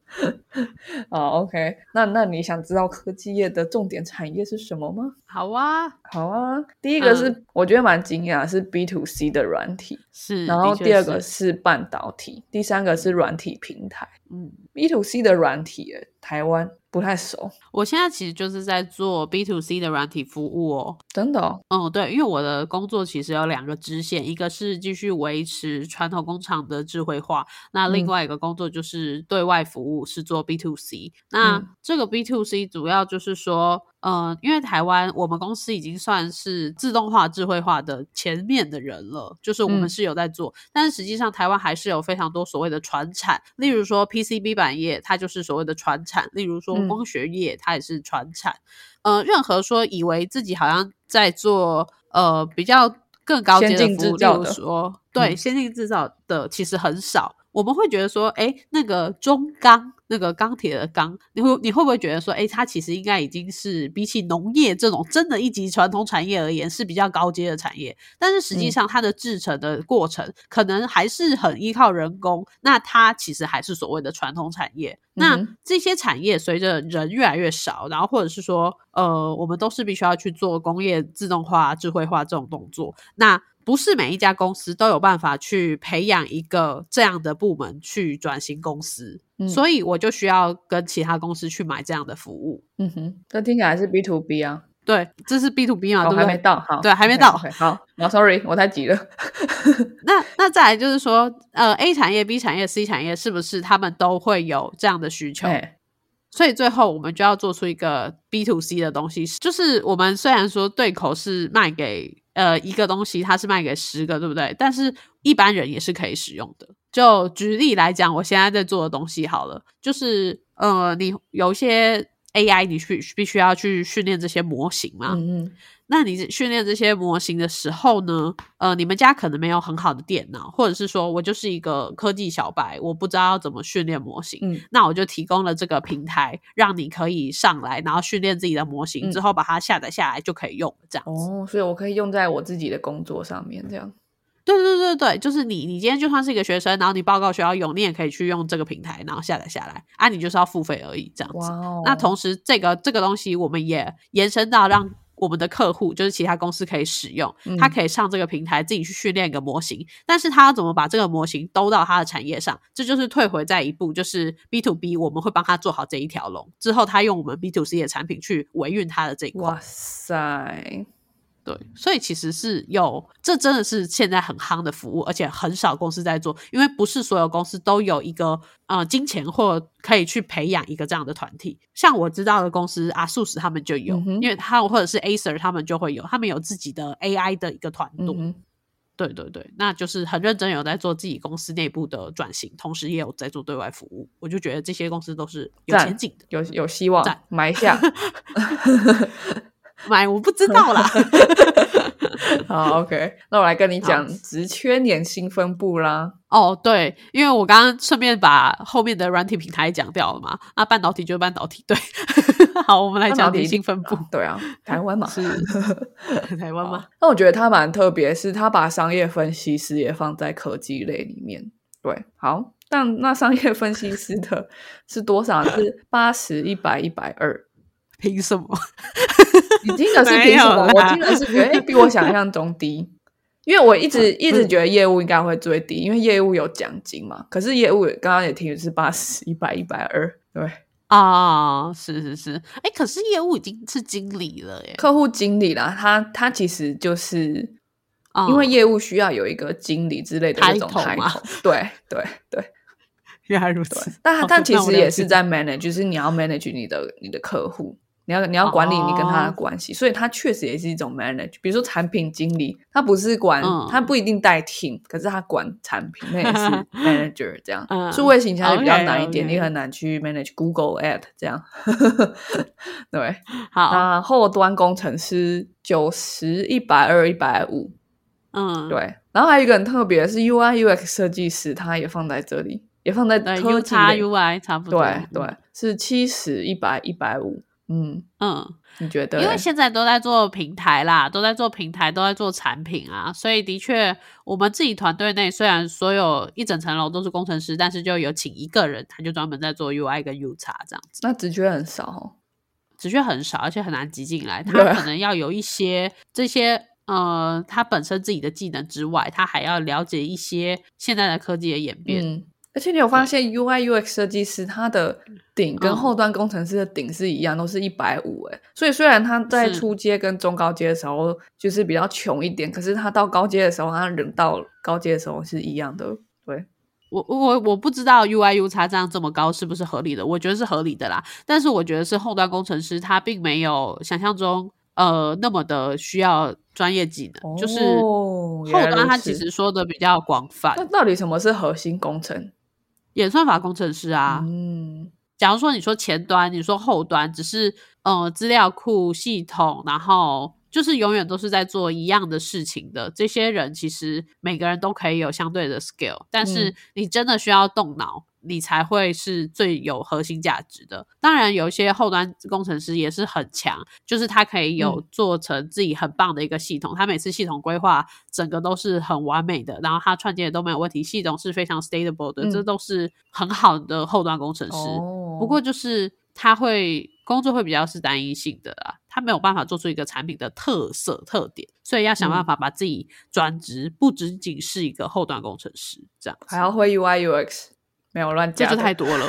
哦，OK，那那你想知道科技业的重点产业是什么吗？好啊，好啊，第一个是、嗯我觉得蛮惊讶，是 B to C 的软体，是。然后第二个是是半导体，第三个是软体平台。嗯，B to C 的软体耶，台湾不太熟，我现在其实就是在做 B to C 的软体服务哦。真的、哦。嗯，对，因为我的工作其实有两个支线，一个是继续维持传统工厂的智慧化，那另嗯外一个工作就是对外服务，是做 B to C。那、嗯这个 B to C 主要就是说，呃，因为台湾我们公司已经算是自动化、智慧化的前面的人了，就是我们嗯是有在做，但是实际上台湾还是有非常多所谓的传产，例如说 PCB 板业，它就是所谓的传产；例如说嗯光学业，它也是传产。呃，任何说以为自己好像在做呃比较更高阶的服务，例如说对、嗯先进制造的其实很少。我们会觉得说，哎，那个中钢，那个钢铁的钢，你会你会不会觉得说，哎，它其实应该已经是比起农业这种真的一级传统产业而言是比较高阶的产业？但是实际嗯上它的制成的过程可能还是很依靠人工，那它其实还是所谓的传统产业。那这些产业随着人越来越少，然后或者是说，呃，我们都是必须要去做工业自动化、智慧化这种动作。那不是每一家公司都有办法去培养一个这样的部门去转型公司，嗯所以我就需要跟其他公司去买这样的服务。嗯哼，这听起来是 B to B 啊，对，这是 B to B 嘛，哦，对？还没到，好，对还没到好，哦，sorry，我太急了。*laughs* 那那再来就是说，呃，A 产业、B 产业、C 产业是不是他们都会有这样的需求？哎，所以最后我们就要做出一个 B to C 的东西，就是我们虽然说对口是卖给呃一个东西，它是卖给十个，对不对？但是一般人也是可以使用的。就举例来讲，我现在在做的东西好了，就是呃，你有一些 AI，你去必须要去训练这些模型嘛。嗯嗯那你训练这些模型的时候呢，呃，你们家可能没有很好的电脑，或者是说我就是一个科技小白，我不知道要怎么训练模型，嗯那我就提供了这个平台，让你可以上来，然后训练自己的模型，嗯之后把它下载下来就可以用了，这样子。哦，所以我可以用在我自己的工作上面，这样。对对对对，就是你，你今天就算是一个学生，然后你报告学校用，你也可以去用这个平台，然后下载下来啊，你就是要付费而已，这样子。哦那同时，这个这个东西我们也延伸到让我们的客户，就是其他公司可以使用，嗯他可以上这个平台自己去训练一个模型，但是他要怎么把这个模型兜到他的产业上，这就是退回在一步，就是 B to B，我们会帮他做好这一条龙，之后他用我们 B to C 的产品去维运他的这一块。哇塞，对，所以其实是有，这真的是现在很夯的服务，而且很少公司在做，因为不是所有公司都有一个呃金钱或可以去培养一个这样的团体。像我知道的公司阿素斯他们就有，嗯因为他们或者是 Acer 他们就会有，他们有自己的 AI 的一个团队。对对对，那就是很认真有在做自己公司内部的转型，同时也有在做对外服务。我就觉得这些公司都是有前景的。有有希望埋，下。买我不知道啦，*laughs* 好，OK，那我来跟你讲职缺年薪分布啦。哦，对，因为我刚刚顺便把后面的软体平台讲掉了嘛，那半导体就是半导体，对。*laughs* 好，我们来讲年薪分布，对啊，台湾嘛。是 *laughs* 台湾嘛？那我觉得它蛮特别，是它把商业分析师也放在科技类里面。对，好，但那商业分析师的是多少？是八十、一百、一百二。凭什么？你听的是凭什么？我听的是觉得，哎、比我想象中低。因为我一直 *laughs* 一直觉得业务应该会最低，因为业务有奖金嘛。可是业务刚刚也听的是八十、一百、一百二，对。啊，是是是，哎，可是业务已经是经理了耶，客户经理啦，他他其实就是啊因为业务需要有一个经理之类的那种抬头，对对对原来如此，。但好但其实也是在 manage，就是你要 manage 你的你的客户，你要你要管理你跟他的哦关系，所以他确实也是一种 manage。比如说产品经理，他不是管，嗯他不一定带 team，可是他管产品，那也是 *laughs* manager 这样。嗯数位形象就比较难一点你很难去 manage Google Ad 这样。*laughs* 对，好，那后端工程师九十、一百二、一百五，嗯，对。然后还有一个很特别的是 UI UX 设计师，他也放在这里，也放在对科，U 叉技 UI 差不多，对对，是七十、一百、一百五。嗯，嗯，你觉得？因为现在都在做平台啦，都在做平台，都在做产品啊，所以的确，我们自己团队内虽然所有一整层楼都是工程师，但是就有请一个人，他就专门在做 UI 跟 U 叉这样子，那直觉很少哦。职缺很少，而且很难挤进来，他可能要有一些这些。呃，他本身自己的技能之外，他还要了解一些现在的科技的演变。嗯，而且你有发现 UI UX 设计师他的顶跟嗯后端工程师的顶是一样，都是一百五哎。所以虽然他在初阶跟中高阶的时候就是比较穷一点，可是他到高阶的时候，他人到高阶的时候是一样的。对，我我我不知道 UI U 叉这样这么高是不是合理的？我觉得是合理的啦，但是我觉得是后端工程师他并没有想象中呃那么的需要专业技能，就是哦后端它其实说的比较广泛那，到底什么是核心工程？演算法工程师啊。嗯，假如说你说前端，你说后端，只是呃资料库系统，然后就是永远都是在做一样的事情的这些人，其实每个人都可以有相对的 skill，但是嗯你真的需要动脑。你才会是最有核心价值的。当然，有一些后端工程师也是很强，就是他可以有嗯。做成自己很棒的一个系统，他每次系统规划整个都是很完美的，然后他串接都没有问题，系统是非常 stable 的，嗯。这都是很好的后端工程师。哦，不过就是他会工作会比较是单一性的啊，他没有办法做出一个产品的特色特点，所以要想办嗯。法把自己转职，不仅仅是一个后端工程师这样，还要会 UI UX，没有乱这加这，就太多了。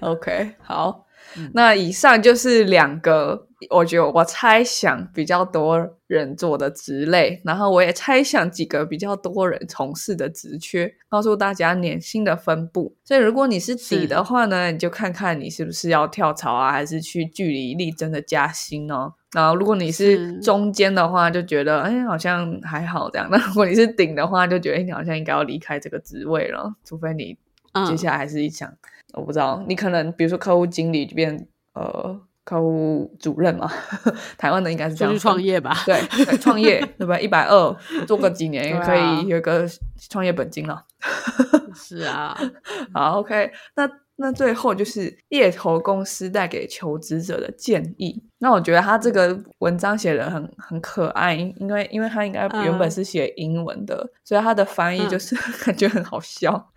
*laughs* OK，好，嗯。那以上就是两个，我觉得我猜想比较多人做的职类，然后我也猜想几个比较多人从事的职缺，告诉大家年薪的分布。所以如果你是底的话呢，你就看看你是不是要跳槽啊，还是去据理力争的加薪哦。然后如果你是是。中间的话，就觉得哎好像还好这样；*laughs* 那如果你是顶的话，就觉得哎你好像应该要离开这个职位了，除非你嗯。接下来还是想，我不知道，你可能比如说客户经理就变呃客户主任嘛，台湾的应该是这样去样创业吧。对对创业 *laughs* 对吧？一百二做个几年也可以有一个创业本金了。*laughs* 是啊，好，OK，那那最后就是猎头公司带给求职者的建议。那我觉得他这个文章写的很很可爱，因为因为他应该原本是写英文的，所以他的翻译就是 *laughs* 感觉很好笑。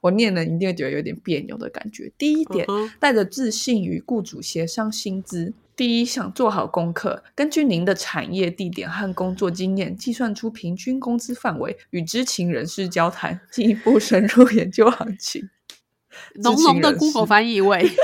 我念了一定会觉得有点别扭的感觉。第一点，带着自信与雇主协商薪资。第一，想做好功课，根据您的产业地点和工作经验，计算出平均工资范围，与知情人士交谈，进一步深入研究行情。浓浓的 Google 翻译味。*laughs*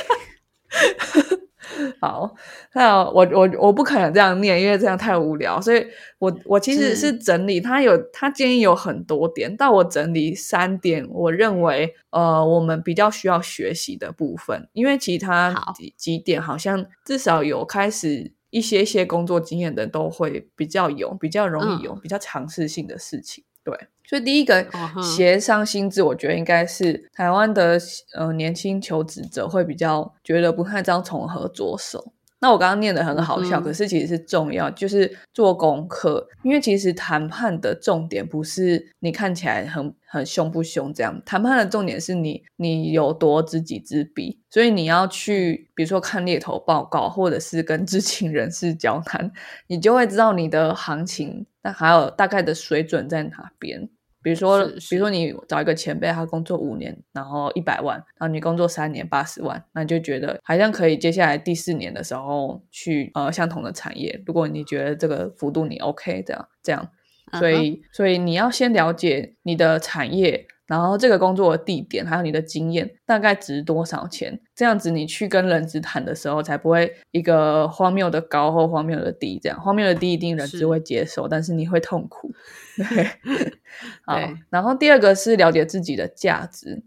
好，那我我我不可能这样念，因为这样太无聊。所以，我我其实是整理他有他建议有很多点，但我整理三点，我认为呃我们比较需要学习的部分，因为其他几几点好像至少有开始一些些工作经验的都会比较有比较容易有比较尝试性的事情。对，所以第一个协商薪资，我觉得应该是台湾的呃年轻求职者会比较觉得不太知道从何着手。那我刚刚念的很好笑，可是其实是重要，就是做功课。因为其实谈判的重点不是你看起来很很凶不凶这样，谈判的重点是你你有多知己知彼。所以你要去，比如说看猎头报告，或者是跟知情人士交谈，你就会知道你的行情，那还有大概的水准在哪边。比如说，比如说你找一个前辈，他工作五年，然后一百万，然后你工作三年八十万，那你就觉得好像可以接下来第四年的时候去呃相同的产业。如果你觉得这个幅度你 OK，这样这样，所以所以你要先了解你的产业。然后这个工作的地点，还有你的经验，大概值多少钱？这样子你去跟人资谈的时候，才不会一个荒谬的高或荒谬的低。这样荒谬的低一定人资会接受，但是你会痛苦。*laughs* 对，*laughs* 好。然后第二个是了解自己的价值。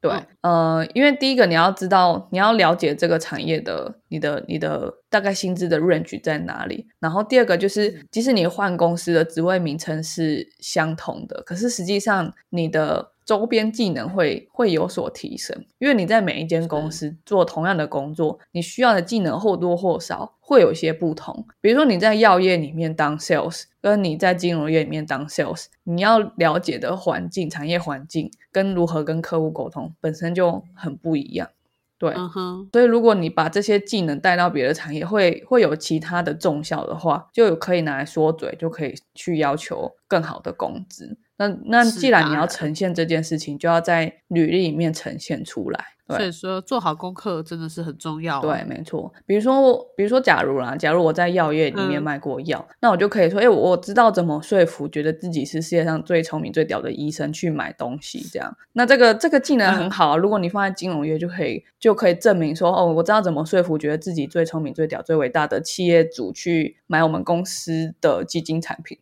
对，呃，因为第一个你要知道，你要了解这个产业的你的你的大概薪资的 range 在哪里。然后第二个就是，即使你换公司的职位名称是相同的，可是实际上你的周边技能会会有所提升，因为你在每一间公司做同样的工作，你需要的技能或多或少会有一些不同。比如说你在药业里面当 sales，跟你在金融业里面当 sales，你要了解的环境、产业环境跟如何跟客户沟通本身就很不一样。对，所以如果你把这些技能带到别的产业，会会有其他的重效的话，就有可以拿来说嘴，就可以去要求更好的工资。那那既然你要呈现这件事情，就要在履历里面呈现出来。所以说，做好功课真的是很重要。对，没错。比如说，比如说，假如啦，假如我在药业里面卖过药，那我就可以说，哎，我知道怎么说服觉得自己是世界上最聪明、最屌的医生去买东西，这样。那这个这个技能很好啊。如果你放在金融业，就可以就可以证明说，哦，我知道怎么说服觉得自己最聪明、最屌、最伟大的企业主去买我们公司的基金产品，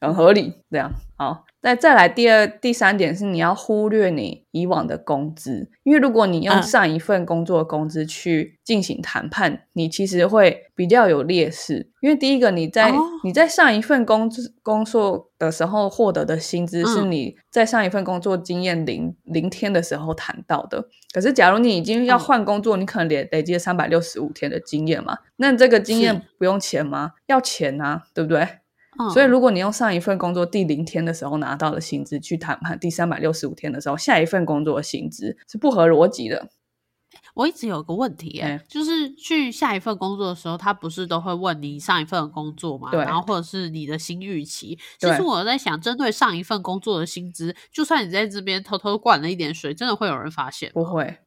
很合理。这样好。再再来第二、第三点是你要忽略你以往的工资，因为如果你用上一份工作的工资去进行谈判，你其实会比较有劣势。因为第一个，你在你在上一份工作工作的时候获得的薪资是你在上一份工作经验零零天的时候谈到的。可是，假如你已经要换工作，你可能累累积了三百六十五天的经验嘛？那这个经验不用钱吗？要钱啊，对不对？所以，如果你用上一份工作第零天的时候拿到的薪资去谈判第三百六十五天的时候下一份工作的薪资，是不合逻辑的。我一直有个问题，哎，就是去下一份工作的时候，他不是都会问你上一份工作嘛？对。然后或者是你的新预期。其实我在想，针对上一份工作的薪资，就算你在这边偷偷灌了一点水，真的会有人发现？不会。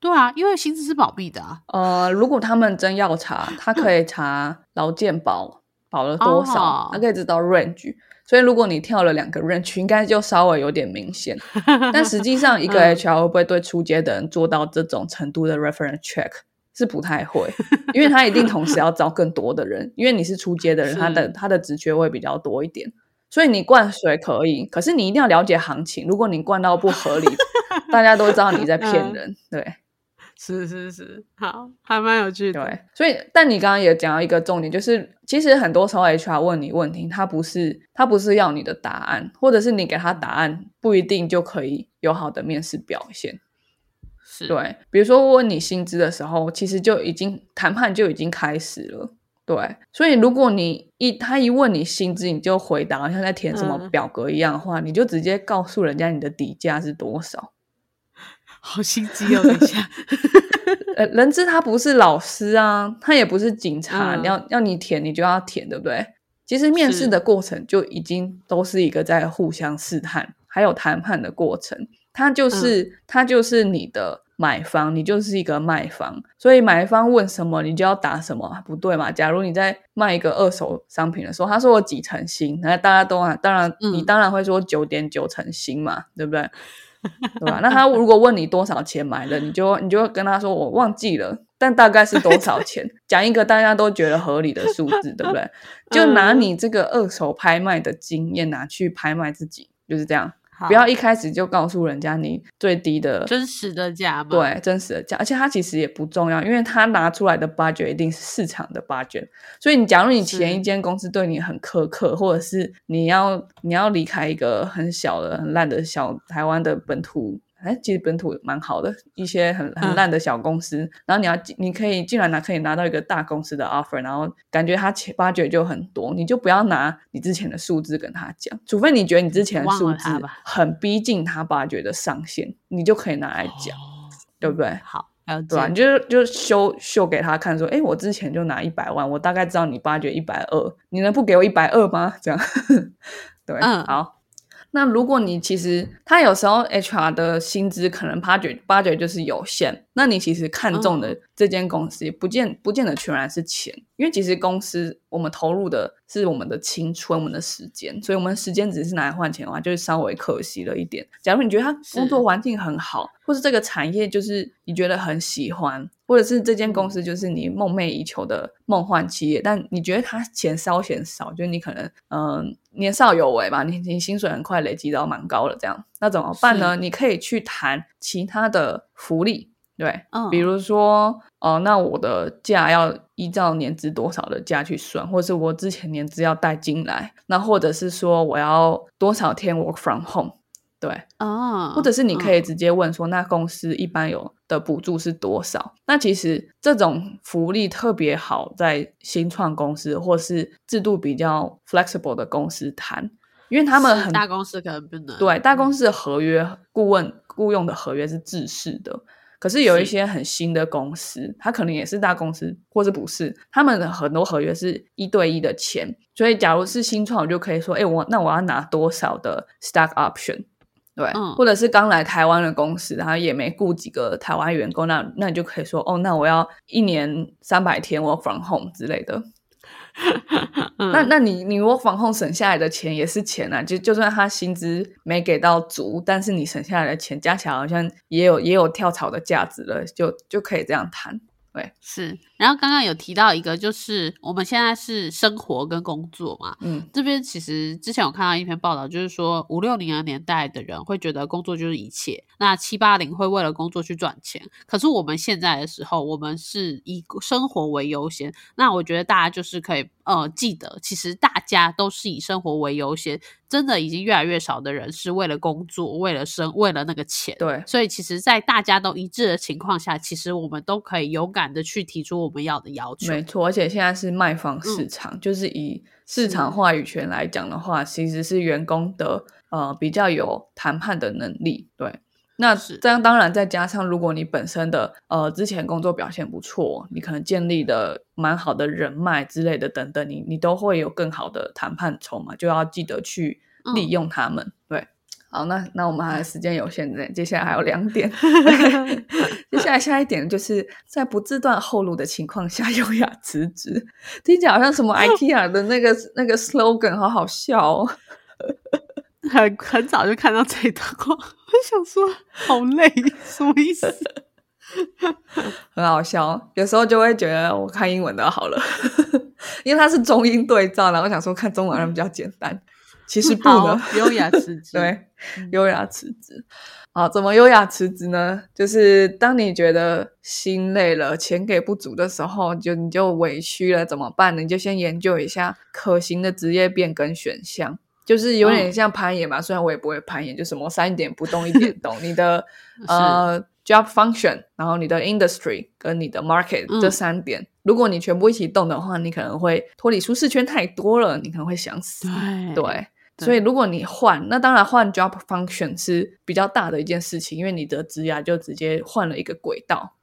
对啊，因为薪资是保密的啊。呃，如果他们真要查，他可以查劳健保。保了多少？他可以知道 range，所以如果你跳了两个 range，应该就稍微有点明显。*laughs* 但实际上，一个 HR 会不会对出街的人做到这种程度的 reference check 是不太会，因为他一定同时要招更多的人，因为你是出街的人，他的他的直觉会比较多一点。所以你灌水可以，可是你一定要了解行情。如果你灌到不合理，*laughs* 大家都知道你在骗人。对。是是是，好，还蛮有趣的。对，所以，但你刚刚也讲到一个重点，就是其实很多时候 HR 问你问题，他不是他不是要你的答案，或者是你给他答案不一定就可以有好的面试表现。是对，比如说问你薪资的时候，其实就已经谈判就已经开始了。对，所以如果你一他一问你薪资，你就回答像在填什么表格一样的话，你就直接告诉人家你的底价是多少。好心机哦！等一下，*laughs* 呃，人资他不是老师啊，他也不是警察，嗯要要你填你就要填，对不对？其实面试的过程就已经都是一个在互相试探，还有谈判的过程。他就是、他就是你的买方，你就是一个卖方，所以买方问什么你就要答什么，不对嘛？假如你在卖一个二手商品的时候，他说我几成新，那大家都啊当然、嗯你当然会说九点九成新嘛，对不对？对吧？那他如果问你多少钱买的，你就你就跟他说我忘记了，但大概是多少钱，讲一个大家都觉得合理的数字，对不对？就拿你这个二手拍卖的经验拿去拍卖自己，就是这样。好不要一开始就告诉人家你最低的真实的价嘛。，对真实的价，而且它其实也不重要，因为它拿出来的 budget 一定是市场的 budget。所以你假如你前一间公司对你很苛刻，或者是你要你要离开一个很小的、很烂的小台湾的本土。哎，其实本土蛮好的，一些很很嗯烂的小公司，然后你要进你可以竟然拿可以拿到一个大公司的 offer，然后感觉他前 budget 就很多，你就不要拿你之前的数字跟他讲，除非你觉得你之前的数字很逼近他 budget 的上限，你就可以拿来讲，哦对不对？好。对吧、你就就秀秀给他看，说，哎，我之前就拿一百万，我大概知道你 budget 一百二，你能不给我一百二吗？这样，*laughs* 对，嗯好。那如果你其实他有时候 HR 的薪资可能 budget budget 就是有限，那你其实看中的这间公司也不见不见得全然是钱，因为其实公司我们投入的是我们的青春、我们的时间，所以我们时间只是拿来换钱的话，就是稍微可惜了一点。假如你觉得他工作环境很好，或是这个产业就是你觉得很喜欢，或者是这间公司就是你梦寐以求的梦幻企业，但你觉得他钱稍嫌少，就是你可能嗯、呃年少有为吧，你你薪水很快累积到蛮高了，这样那怎么办呢？你可以去谈其他的福利。对，嗯比如说，哦、那我的价要依照年资多少的价去算，或者是我之前年资要带进来，那或者是说我要多少天 work from home，对，哦，或者是你可以，直接问说，那公司一般有的补助是多少？那其实这种福利特别好在新创公司或是制度比较 flexible 的公司谈，因为他们很大公司可能不能。对，大公司的合约顾问雇佣的合约是制式的，可是有一些很新的公司，它可能也是大公司，或是不是，他们的很多合约是一对一的钱，所以假如是新创，我就可以说，哎，我那我要拿多少的 stock option。对，嗯或者是刚来台湾的公司，然后也没雇几个台湾员工，那那你就可以说，哦，那我要一年三百天 work from home 之类的。*laughs* 那那你你如果防控省下来的钱也是钱啊，就就算他薪资没给到足，但是你省下来的钱加起来好像也有也有跳槽的价值了，就就可以这样谈。是。然后刚刚有提到一个，就是我们现在是生活跟工作嘛，嗯这边其实之前有看到一篇报道，就是说五六零的年代的人会觉得工作就是一切，那七八零会为了工作去赚钱。可是我们现在的时候，我们是以生活为优先。那我觉得大家就是可以呃记得，其实大家都是以生活为优先，真的已经越来越少的人是为了工作、为了生、为了那个钱。对所以其实，在大家都一致的情况下，其实我们都可以勇敢的去提出我们要的要求。没错，而且现在是卖方市场，就是以市场话语权来讲的话，其实是员工的呃比较有谈判的能力。对，那这样当然再加上，如果你本身的呃之前工作表现不错，你可能建立的蛮好的人脉之类的等等，你你都会有更好的谈判筹码，就要记得去利用他们。对。好，那那我们还时间有限的，接下来还有两点。*laughs* 接下来下一点就是在不自断后路的情况下 *laughs* 优雅辞职，听起来好像什么 IKEA 的那个那个 slogan，好好笑哦。很很早就看到这一段话，*laughs* 我想说好累，什么意思？*laughs* 很好笑，有时候就会觉得我看英文的好了，*laughs* 因为它是中英对照，然后想说看中文比较简单，其实不好呢。优雅辞职。对嗯，优雅辞职。啊，怎么优雅辞职呢？就是当你觉得心累了、钱给不足的时候，就你就委屈了，怎么办呢？你就先研究一下可行的职业变更选项，就是有点像攀岩嘛。虽然我也不会攀岩，就什么三点不动一点 *laughs* 动，你的呃 job function，然后你的 industry 跟你的 market、嗯这三点，如果你全部一起动的话，你可能会脱离舒适圈太多了，你可能会想死。对对，所以如果你换，那当然换 job function 是比较大的一件事情，因为你的职涯就直接换了一个轨道。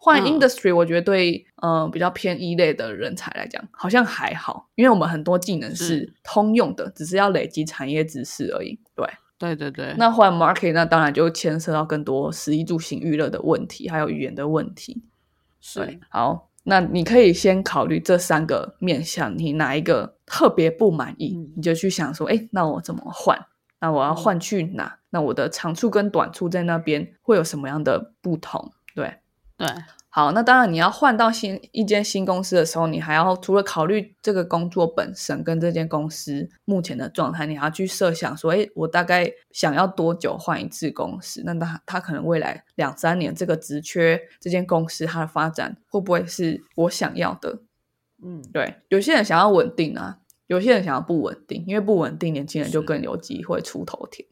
换嗯 industry，我觉得对呃比较偏一类的人才来讲，好像还好，因为我们很多技能是是通用的，只是要累积产业知识而已。对，对对对，那换 market，那当然就牵涉到更多食衣住行娱乐的问题，还有语言的问题。对是，好，那你可以先考虑这三个面向，你哪一个特别不满意，嗯你就去想说，哎，那我怎么换？那我要换去哪？那我的长处跟短处在那边会有什么样的不同？对，对，好，那当然你要换到新一间新公司的时候，你还要除了考虑这个工作本身跟这间公司目前的状态，你还要去设想说，哎，我大概想要多久换一次公司？那他他可能未来两三年这个职缺，这间公司它的发展会不会是我想要的？嗯，对，有些人想要稳定啊，有些人想要不稳定，因为不稳定，年轻人就更有机会出头天。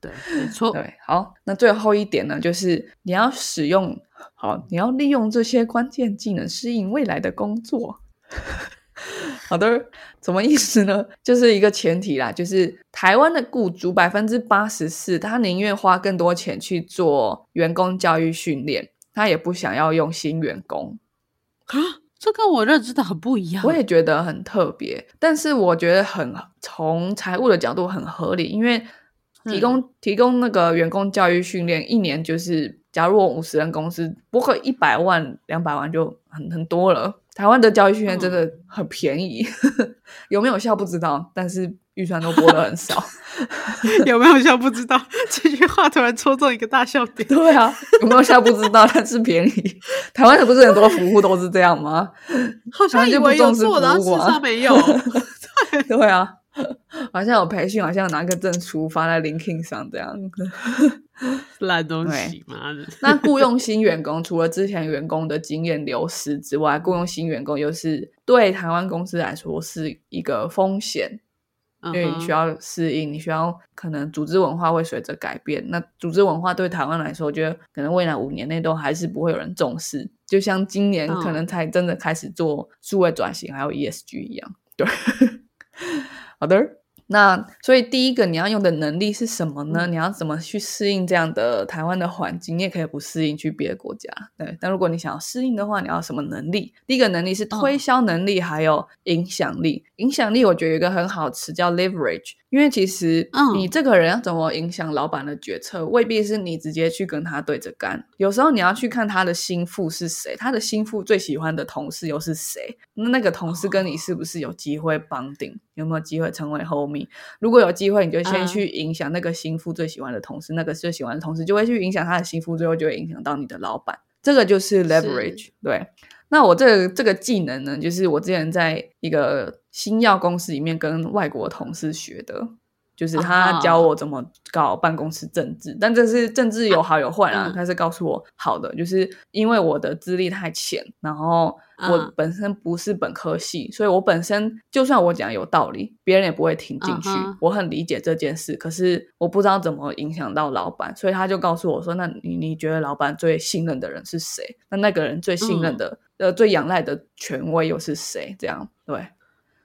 对，*laughs* 没错，对，好，那最后一点呢，就是你要使用好，你要利用这些关键技能适应未来的工作。*laughs* 好的，什么意思呢？就是一个前提啦，就是台湾的雇主百分之八十四，他宁愿花更多钱去做员工教育训练，他也不想要用新员工啊。这跟我认知的很不一样。我也觉得很特别，但是我觉得很从财务的角度很合理，因为提嗯供、提供那个员工教育训练，一年就是假如我五十人公司拨个一百万两百万就很很多了。台湾的教育训练真的很便宜，*laughs* 有没有效不知道，但是预算都拨的很少。*laughs* 有没有效不知道？*laughs* 这句话突然戳中一个大笑点。对啊，有没有效不知道，但是便宜。台湾的不是很多服务都是这样吗？好像有重视做，然后事服务啊实上没有。对啊，*laughs* 好像有培训，好像拿个证书发在 LinkedIn 上这样。*laughs* 烂东西，妈的！*laughs* 那雇佣新员工，除了之前员工的经验流失之外，雇佣新员工又是对台湾公司来说是一个风险，因因为你需要适应，你需要可能组织文化会随着改变。那组织文化对台湾来说，我觉得可能未来五年内都还是不会有人重视，就像今年嗯可能才真的开始做数位转型，还有 ESG 一样。对，好的。那所以第一个你要用的能力是什么呢？你要怎么去适应这样的台湾的环境？你也可以不适应去别的国家，对。但如果你想要适应的话，你要什么能力？第一个能力是推销能力，还有影响力。影响力我觉得有一个很好词叫 leverage，因为其实嗯你这个人要怎么影响老板的决策，未必是你直接去跟他对着干。有时候你要去看他的心腹是谁，他的心腹最喜欢的同事又是谁？那那个同事跟你是不是有机会绑定？有没有机会成为如果有机会，你就先嗯去影响那个心腹最喜欢的同事，那个最喜欢的同事就会去影响他的心腹，最后就会影响到你的老板。这个就是 leverage。对，那我这个这个技能呢，就是我之前在一个新药公司里面跟外国同事学的。就是他啊教我怎么搞办公室政治，但这是政治有好有坏啦。嗯他是告诉我好的，就是因为我的资历太浅，然后我嗯本身不是本科系，所以我本身就算我讲有道理，别人也不会听进去。我很理解这件事，可是我不知道怎么影响到老板，所以他就告诉我说：“那你你觉得老板最信任的人是谁？那那个人最信任的、呃最仰赖的权威又是谁？”这样对。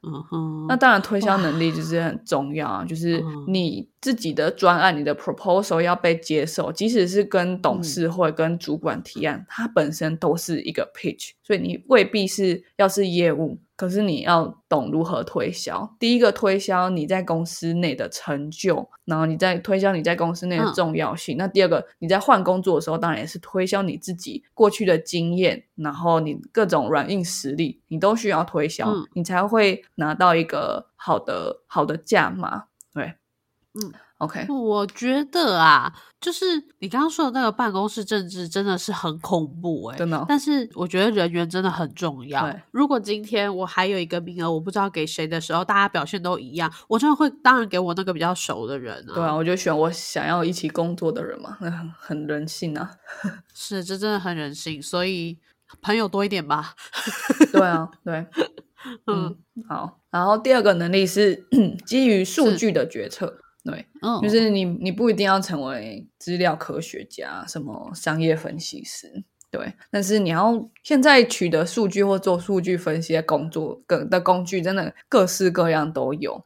嗯哼，那当然，推销能力就是很重要啊，就是嗯。你自己的专案、你的 proposal 要被接受，即使是跟董嗯。事会、跟主管提案，它本身都是一个 pitch，所以你未必是要是业务，可是你要懂如何推销。第一个推销你在公司内的成就，然后你在推销你在公司内的嗯重要性。那第二个，你在换工作的时候，当然也是推销你自己过去的经验，然后你各种软硬实力，你都需要推销，嗯你才会拿到一个好的好的价码。对，嗯，OK，我觉得啊，就是你刚刚说的那个办公室政治真的是很恐怖哎、真的哦但是我觉得人员真的很重要对。如果今天我还有一个名额，我不知道给谁的时候，大家表现都一样，我真的会当然给我那个比较熟的人啊。对啊，我就选我想要一起工作的人嘛，那很很人性啊。*laughs* 是这真的很人性，所以朋友多一点吧。*laughs* 对啊，对，嗯嗯，好。然后第二个能力是 *clears throat* 基于数据的决策，对，嗯，就是你你不一定要成为资料科学家，什么商业分析师，对，但是你要现在取得数据或做数据分析的工作跟的工具，真的各式各样都有。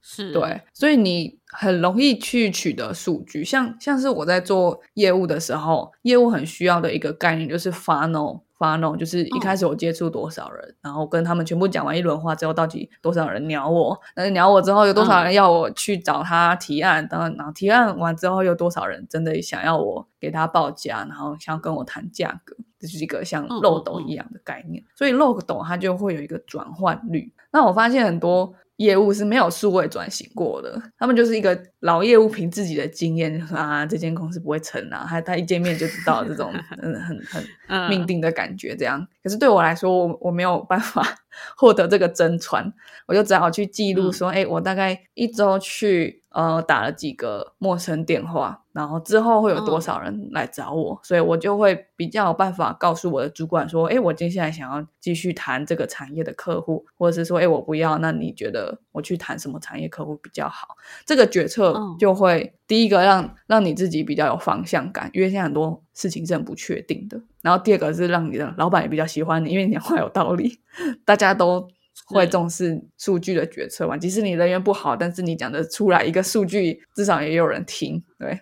是，对，所以你很容易去取得数据。像像是我在做业务的时候，业务很需要的一个概念就是 funnel。Funnel 就是一开始我接触多少人，然后跟他们全部讲完一轮话之后，到底多少人鸟我？那鸟我之后，有多少人要我去找他提案？然后提案完之后，有多少人真的想要我给他报价，然后想要跟我谈价格？这是一个像漏斗一样的概念。所以漏斗它就会有一个转换率。那我发现很多。业务是没有数位转型过的，他们就是一个老业务，凭自己的经验啊，这间公司不会成啊，他他一见面就知道这种 *laughs* 嗯很很命定的感觉这样。可是对我来说，我我没有办法 *laughs* 获得这个真传，我就只好去记录说，哎，我大概一周去。呃，打了几个陌生电话，然后之后会有多少人来找我，所以我就会比较有办法告诉我的主管说，哎，我接下来想要继续谈这个产业的客户，或者是说，哎，我不要，那你觉得我去谈什么产业客户比较好？这个决策就会第一个让让你自己比较有方向感，因为现在很多事情是很不确定的。然后第二个是让你的老板也比较喜欢你，因为你讲话有道理，大家都。会重视数据的决策嘛？即使你人缘不好，但是你讲的出来一个数据，至少也有人听。对，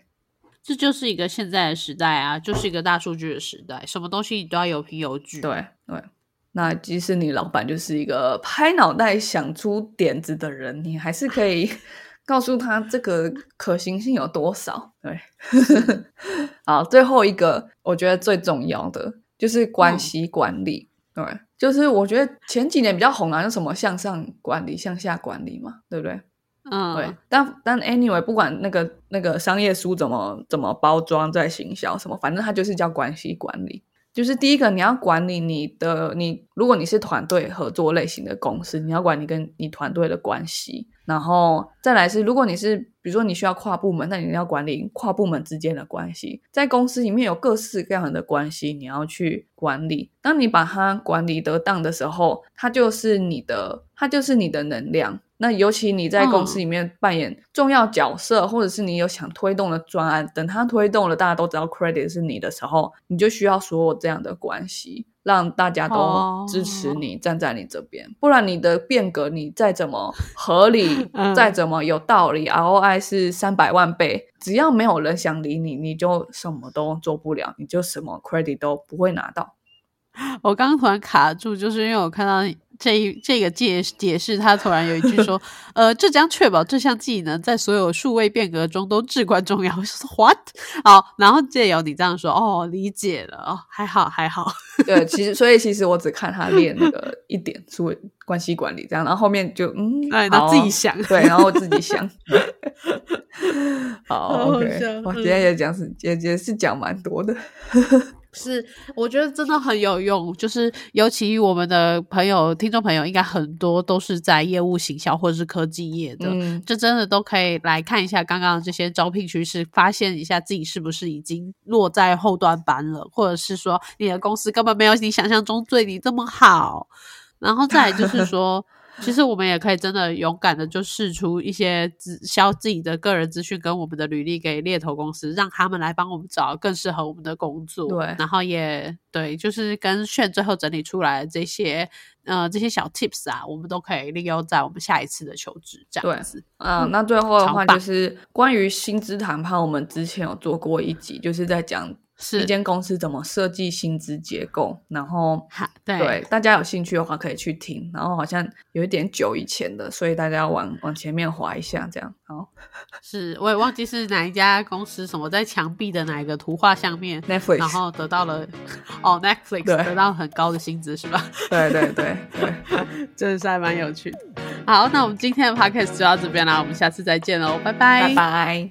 这就是一个现在的时代啊，就是一个大数据的时代，什么东西你都要有凭有据。对对，那即使你老板就是一个拍脑袋想出点子的人，你还是可以 *laughs* 告诉他这个可行性有多少。对，*laughs* 好，最后一个我觉得最重要的就是关系管理。对。就是我觉得前几年比较红啊，就什么向上管理、向下管理嘛，对不对？嗯，对。但但 anyway，不管那个那个商业书怎么怎么包装在行销什么，反正它就是叫关系管理。就是第一个，你要管理你的你，如果你是团队合作类型的公司，你要管你跟你团队的关系。然后再来是，如果你是比如说你需要跨部门，那你要管理跨部门之间的关系，在公司里面有各式各样的关系，你要去管理。当你把它管理得当的时候，它就是你的，它就是你的能量。那尤其你在公司里面扮演重要角色，或者是你有想推动的专案，等他推动了，大家都知道 credit 是你的时候，你就需要所有这样的关系。让大家都支持你，站在你这边，不然你的变革你再怎么合理，*laughs* 再怎么有道理，ROI 是三百万倍，只要没有人想理你，你就什么都做不了，你就什么 credit 都不会拿到。*laughs* 我刚刚突然卡住，就是因为我看到。这一这个解解释，他突然有一句说：*laughs* “呃，这将确保这项技能在所有数位变革中都至关重要。”：“What？” *laughs* 好，然后借由你这样说，哦，理解了，哦，还好还好。*laughs* 对，其实所以其实我只看他练那个一点数位关系管理这样，然后后面就嗯，哎，他自己想，对，然后自己想。好，OK，我今天也讲是也也是讲蛮多的。是，我觉得真的很有用。就是尤其我们的朋友、听众朋友，应该很多都是在业务行销或者是科技业的，就真的都可以来看一下刚刚这些招聘趋势，发现一下自己是不是已经落在后端班了，或者是说你的公司根本没有你想象中对你这么好。然后再就是 *laughs* 说。*laughs* 其实我们也可以真的勇敢的就试出一些资销自己的个人资讯跟我们的履历给猎头公司，让他们来帮我们找更适合我们的工作。对，然后也对，就是跟炫最后整理出来的这些呃这些小 tips 啊，我们都可以利用在我们下一次的求职这样子。嗯，那最后的话就是关于薪资谈判，我们之前有做过一集，就是在讲。是一间公司怎么设计薪资结构，然后对大家有兴趣的话可以去听，然后好像有一点久以前的，所以大家要往往前面滑一下，这样好。*laughs* 是我也忘记是哪一家公司，什么在墙壁的哪一个图画下面，Netflix，然后得到了哦 Netflix 得到很高的薪资是吧？对对对对，*laughs* 真的是还蛮有趣的。好，那我们今天的 podcast 就到这边了，我们下次再见喽，拜拜拜拜。